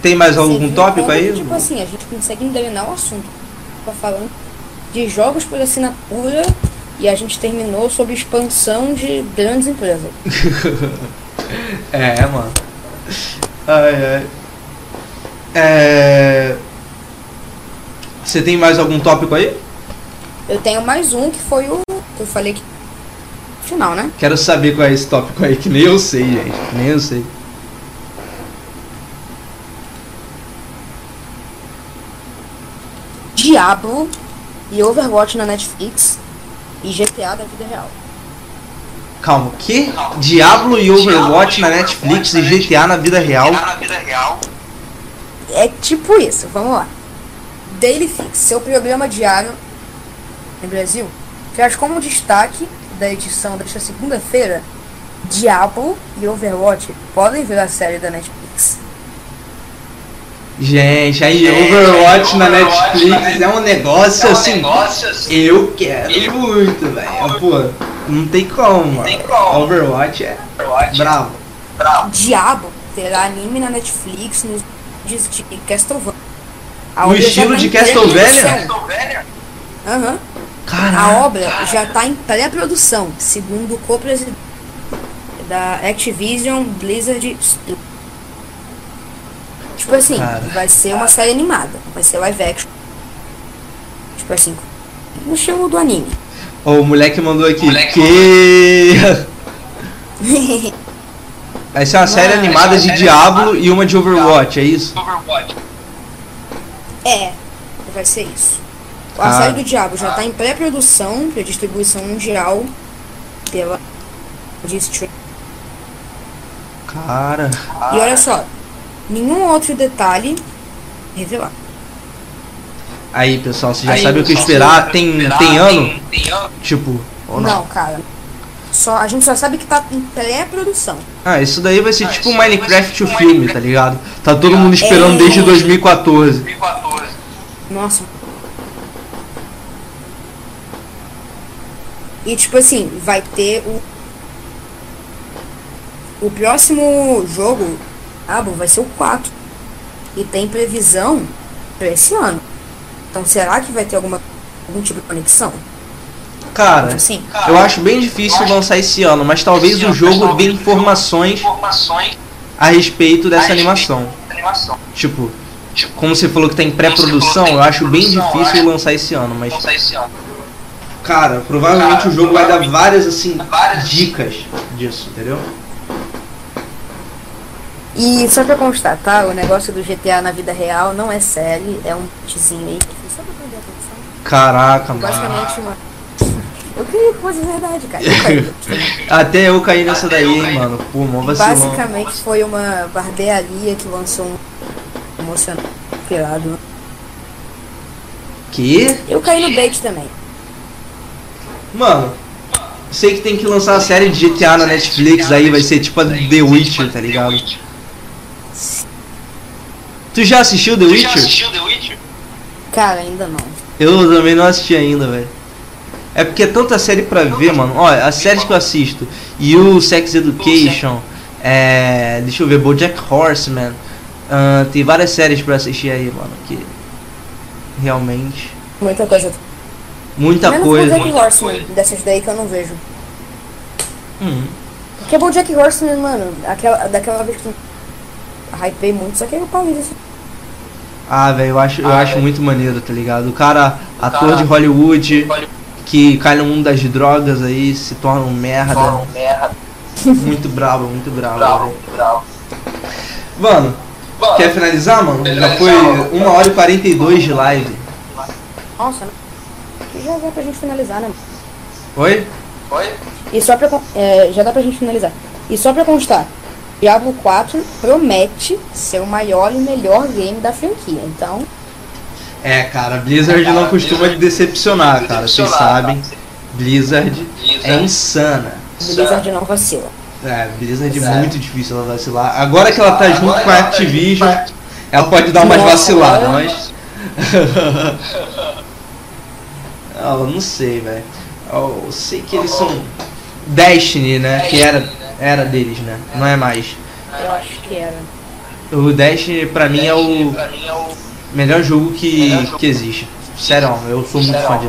Tem mais algum viu tópico aí? Tipo assim, a gente consegue engrenar o assunto. Tá falando de jogos por assinatura e a gente terminou sobre expansão de grandes empresas. É, mano. Ai, ai. É... Você tem mais algum tópico aí? Eu tenho mais um que foi o que eu falei que final, né? Quero saber qual é esse tópico aí, que nem eu sei, gente. Nem eu sei. Diablo e Overwatch na Netflix e GTA da vida real. Calma, o quê? Diablo e Overwatch na Netflix e GTA na vida real? Na vida real. É tipo isso, vamos lá. Daily Fix, seu programa diário no Brasil, traz como destaque da edição desta segunda-feira Diablo e Overwatch podem virar série da Netflix. Gente, aí Gente, Overwatch na Overwatch Netflix na é um negócio É um assim. negócio assim. Eu quero muito, velho. Pô, não tem como, tem mano. como. Overwatch é Overwatch. bravo. Bravo. Diablo terá anime na Netflix nos dias de Castlevania. A No estilo tá de Castlevania? Aham. A Caraca. obra já está em pré-produção, segundo o co-presidente da Activision Blizzard Studios. Tipo assim, Cara. vai ser uma série animada, vai ser live action. Tipo assim, no estilo do anime. Ó, o moleque mandou aqui. Moleque que. Vai ser uma série Mano, animada vai de série Diablo animada e uma de Overwatch, é isso? Overwatch. é, vai ser isso. A Ah. série do Diabo já está em pré-produção para distribuição mundial pela. Cara. E olha só, nenhum outro detalhe revelado. Aí, pessoal, você já Aí, sabe o que esperar? Tem, esperar, tem ano? Tem, tem ano? Tipo, ou Não, não? cara. Só, a gente só sabe que tá em pré-produção. Ah, isso daí vai ser Ah, tipo Minecraft ser o tipo filme, Minecraft. tá ligado? Tá todo mundo esperando É. desde 2014. 2014. Nossa. E tipo assim, vai ter o. O próximo jogo, Abo, vai ser o 4. E tem previsão pra esse ano. Então será que vai ter alguma, algum tipo de conexão? Cara, Assim. eu acho bem difícil lançar esse ano, mas talvez Esse o jogo dê informações a respeito dessa animação. Tipo, Tipo, como você falou que tá em pré-produção, eu acho bem difícil lançar esse ano, mas lançar esse ano. Cara, provavelmente o jogo vai dar várias, assim, dicas disso, entendeu? E só pra constar, tá? O negócio do GTA na vida real não é série, é um tzinho aí que foi só pra prender atenção. Caraca, mano. Basicamente uma. Eu queria que fosse verdade, cara. Eu caí. Até eu caí nessa daí, hein, mano. Pô, mó vacilão. Basicamente foi uma barbearia que lançou um emocionante pirado. Que? Eu caí no bait também. Mano, sei que tem que lançar a série de GTA na Netflix aí, vai ser tipo a The Witcher, tá ligado? Tu já assistiu The Tu já Witcher? assistiu The Witcher? Cara, ainda não. Eu também não assisti ainda, velho. É porque é tanta série pra ver, mano. Olha, as séries que eu assisto. E o Sex Education. É. Deixa eu ver, Bojack Horseman. ah, tem várias séries pra assistir aí, mano. Que. Realmente. Muita coisa. Muita Menos coisa. Bojack Horseman, dessas daí que eu não vejo. Hum. Porque Bojack Horseman, mano, aquela, daquela vez que eu hypei muito, só que eu parei desse. Ah, velho, eu acho, eu Ah, acho muito maneiro, tá ligado? O cara, ator cara- de Hollywood, que cai no mundo das drogas aí, se torna um merda. fala um merda, Muito bravo, muito bravo. bravo, velho. bravo. Mano, Mano, quer finalizar, mano? Já foi mano. 1 hora e 42 de live. Nossa, né? Que já dá pra gente finalizar, né? Oi? Oi? E só pra. É, já dá pra gente finalizar. E só pra constar, Diablo 4 promete ser o maior e melhor game da franquia. Então, É, cara, Blizzard não costuma decepcionar, cara. Vocês sabem, Blizzard é insana. Blizzard não vacila. É, Blizzard é muito difícil ela vacilar. Agora que ela tá junto Agora com a ela tá Activision, junto com ela pode dar umas vaciladas, mas. Ah, eu não sei, velho. Eu sei que eles são Destiny, né? Que era, era deles, né? Não é mais. Eu acho que era. O Destiny pra mim é o Pra mim é o melhor jogo que, que existe. Sério, eu sou muito fã de.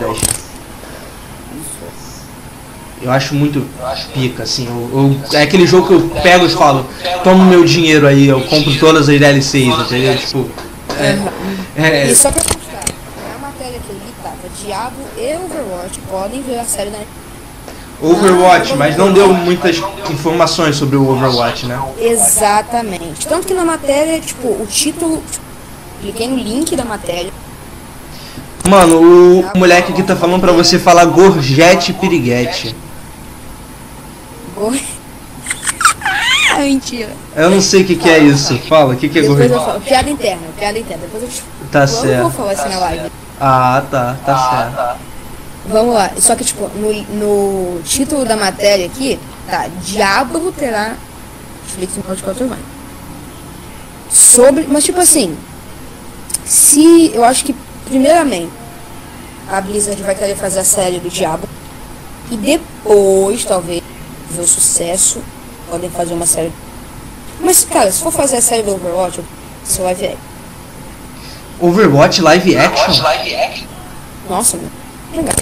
Eu acho muito eu acho que pica, assim. Eu, eu- é aquele jogo que eu pego e falo, toma meu dinheiro aí, eu compro todas as DLCs, entendeu? Tipo. É, E é, só pra constar, na matéria que eu li tava Diablo e Overwatch podem ver a série da Overwatch, mas não deu muitas informações sobre o Overwatch, né? Exatamente. Tanto que na matéria, tipo, o título. Cliquei no link da matéria. Mano, o moleque aqui tá falando pra você falar gorjete piriguete. Go- ah, mentira. Eu não sei o que, que é isso. Fala, o que, que é Depois eu gorjete? falo. Piada interna, piada interna. Depois eu te. Tá eu não vou certo. falar assim na live. Ah, tá, tá Ah, certo. Vamos lá. Só que, tipo, no, no título da matéria aqui, tá. Diablo terá. Netflix no vai. Sobre. Mas, tipo assim. Se. Eu acho que, primeiramente, a Blizzard vai querer fazer a série do Diablo. E depois, talvez, ver o sucesso, podem fazer uma série. Mas, cara, se for fazer a série do Overwatch, você vai ver. Overwatch live action? live action? Nossa, mano. Legal.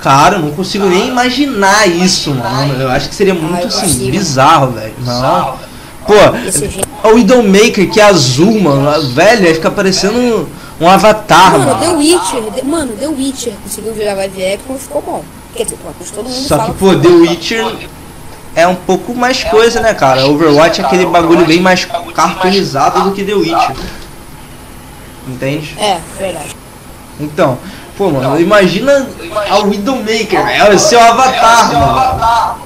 Cara, eu não consigo nem imaginar isso, mano. Eu acho que seria Ah, muito eu assim, consigo. bizarro, velho. Não. Pô, gente. o Widowmaker que é azul, mano. Velho, fica parecendo um avatar, Mano, The mano. Witcher, The- mano, The Witcher conseguiu virar live action e ficou bom. Quer dizer, pô, todo mundo Só fala que, pô, The Witcher é um pouco mais coisa, né, cara? Overwatch é aquele bagulho bem mais cartoonizado do que The Witcher. Entende? É, verdade. Então, pô, mano, imagina a Widowmaker, é o seu avatar, mano. Avatar.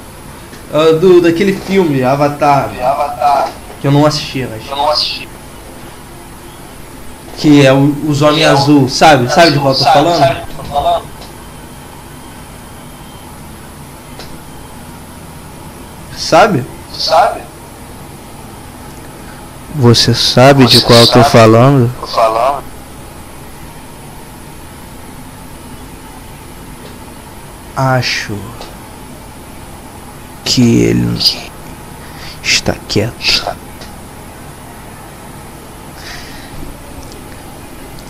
Ah, Do, daquele filme, Avatar, Avatar. que eu não assisti, mas. Eu não assisti. Que é o, os Homem Azul, sabe? Sabe de qual eu tô Sabe- falando? sabe de qual eu tô falando? Sabe? Sabe? Você sabe de qual eu tô falando? Tô falando. Acho que ele está quieto.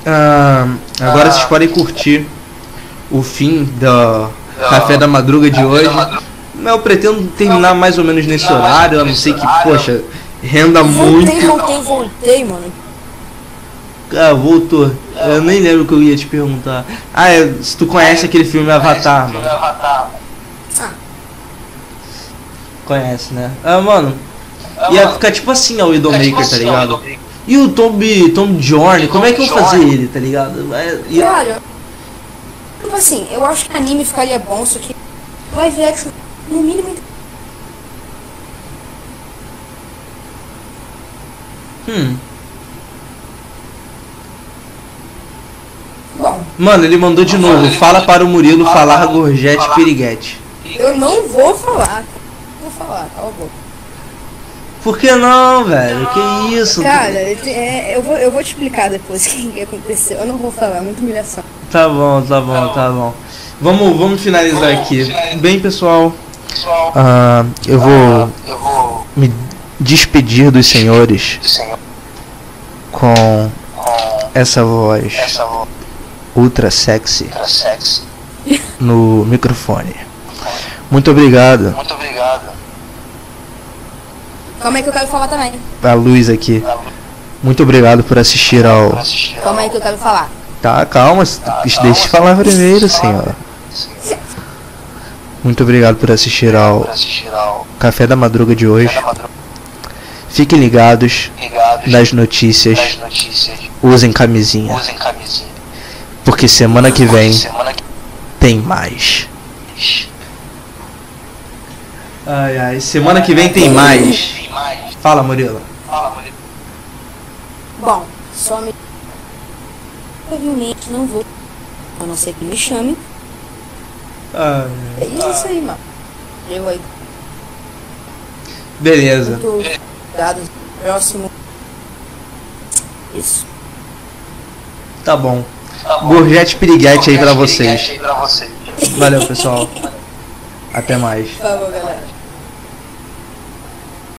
Ah, agora vocês podem curtir o fim do Café da Madruga de hoje. Eu pretendo terminar mais ou menos nesse horário, a não ser que, poxa, renda Voltei, muito. voltei, voltei, mano. Ah, voltou. Eu nem lembro o que eu ia te perguntar. Ah, é, se tu conhece aquele filme Avatar, Filme mano. Avatar. Conhece, né? Ah, mano. Ah, Ia mano, ficar tipo assim, ó, o é tipo Widowmaker, tá assim, ligado? E o Tom, Tom Jorne, como é que eu vou fazer ele, tá ligado? É, ia- cara, tipo assim, eu acho que anime ficaria bom, só que live action, no mínimo, Hum. bom, Mano, ele mandou de novo. Fala para o Murilo Fala falar gorjete piriguete. eu não vou falar. Vou falar, cala a boca. Por que não, velho? Que isso? Cara, é, eu, vou, eu vou te explicar depois o que aconteceu. Eu não vou falar, é muita humilhação. Tá bom, tá bom, tá bom. Vamos, vamos finalizar aqui. Bem, pessoal, ah, eu vou eu vou me despedir dos senhores Senhor, com com essa voz essa voz ultra sexy sexy. no microfone. Muito obrigado. Muito obrigado. Calma aí que eu quero falar também. A luz aqui. Tá Muito obrigado por assistir ao. Calma aí que eu quero falar. Tá, calma, deixa eu falar primeiro, senhora. Muito obrigado por assistir ao Café da Madruga de hoje. Fiquem ligados nas notícias. Usem camisinha. Usem camisinha. Porque semana que vem tem mais. Ai ai, semana que vem tem mais. Fala, Murilo. Fala, Murilo. Bom, só me. Provavelmente não vou. A não ser que me chame. Ah, É isso aí, mano. Eu aí, beleza. muito obrigado. Próximo. Isso. Tá bom. Tá bom. Gorjete piriguete aí pra Podcast vocês. aí pra vocês. Valeu, pessoal. Até mais. Falou, galera.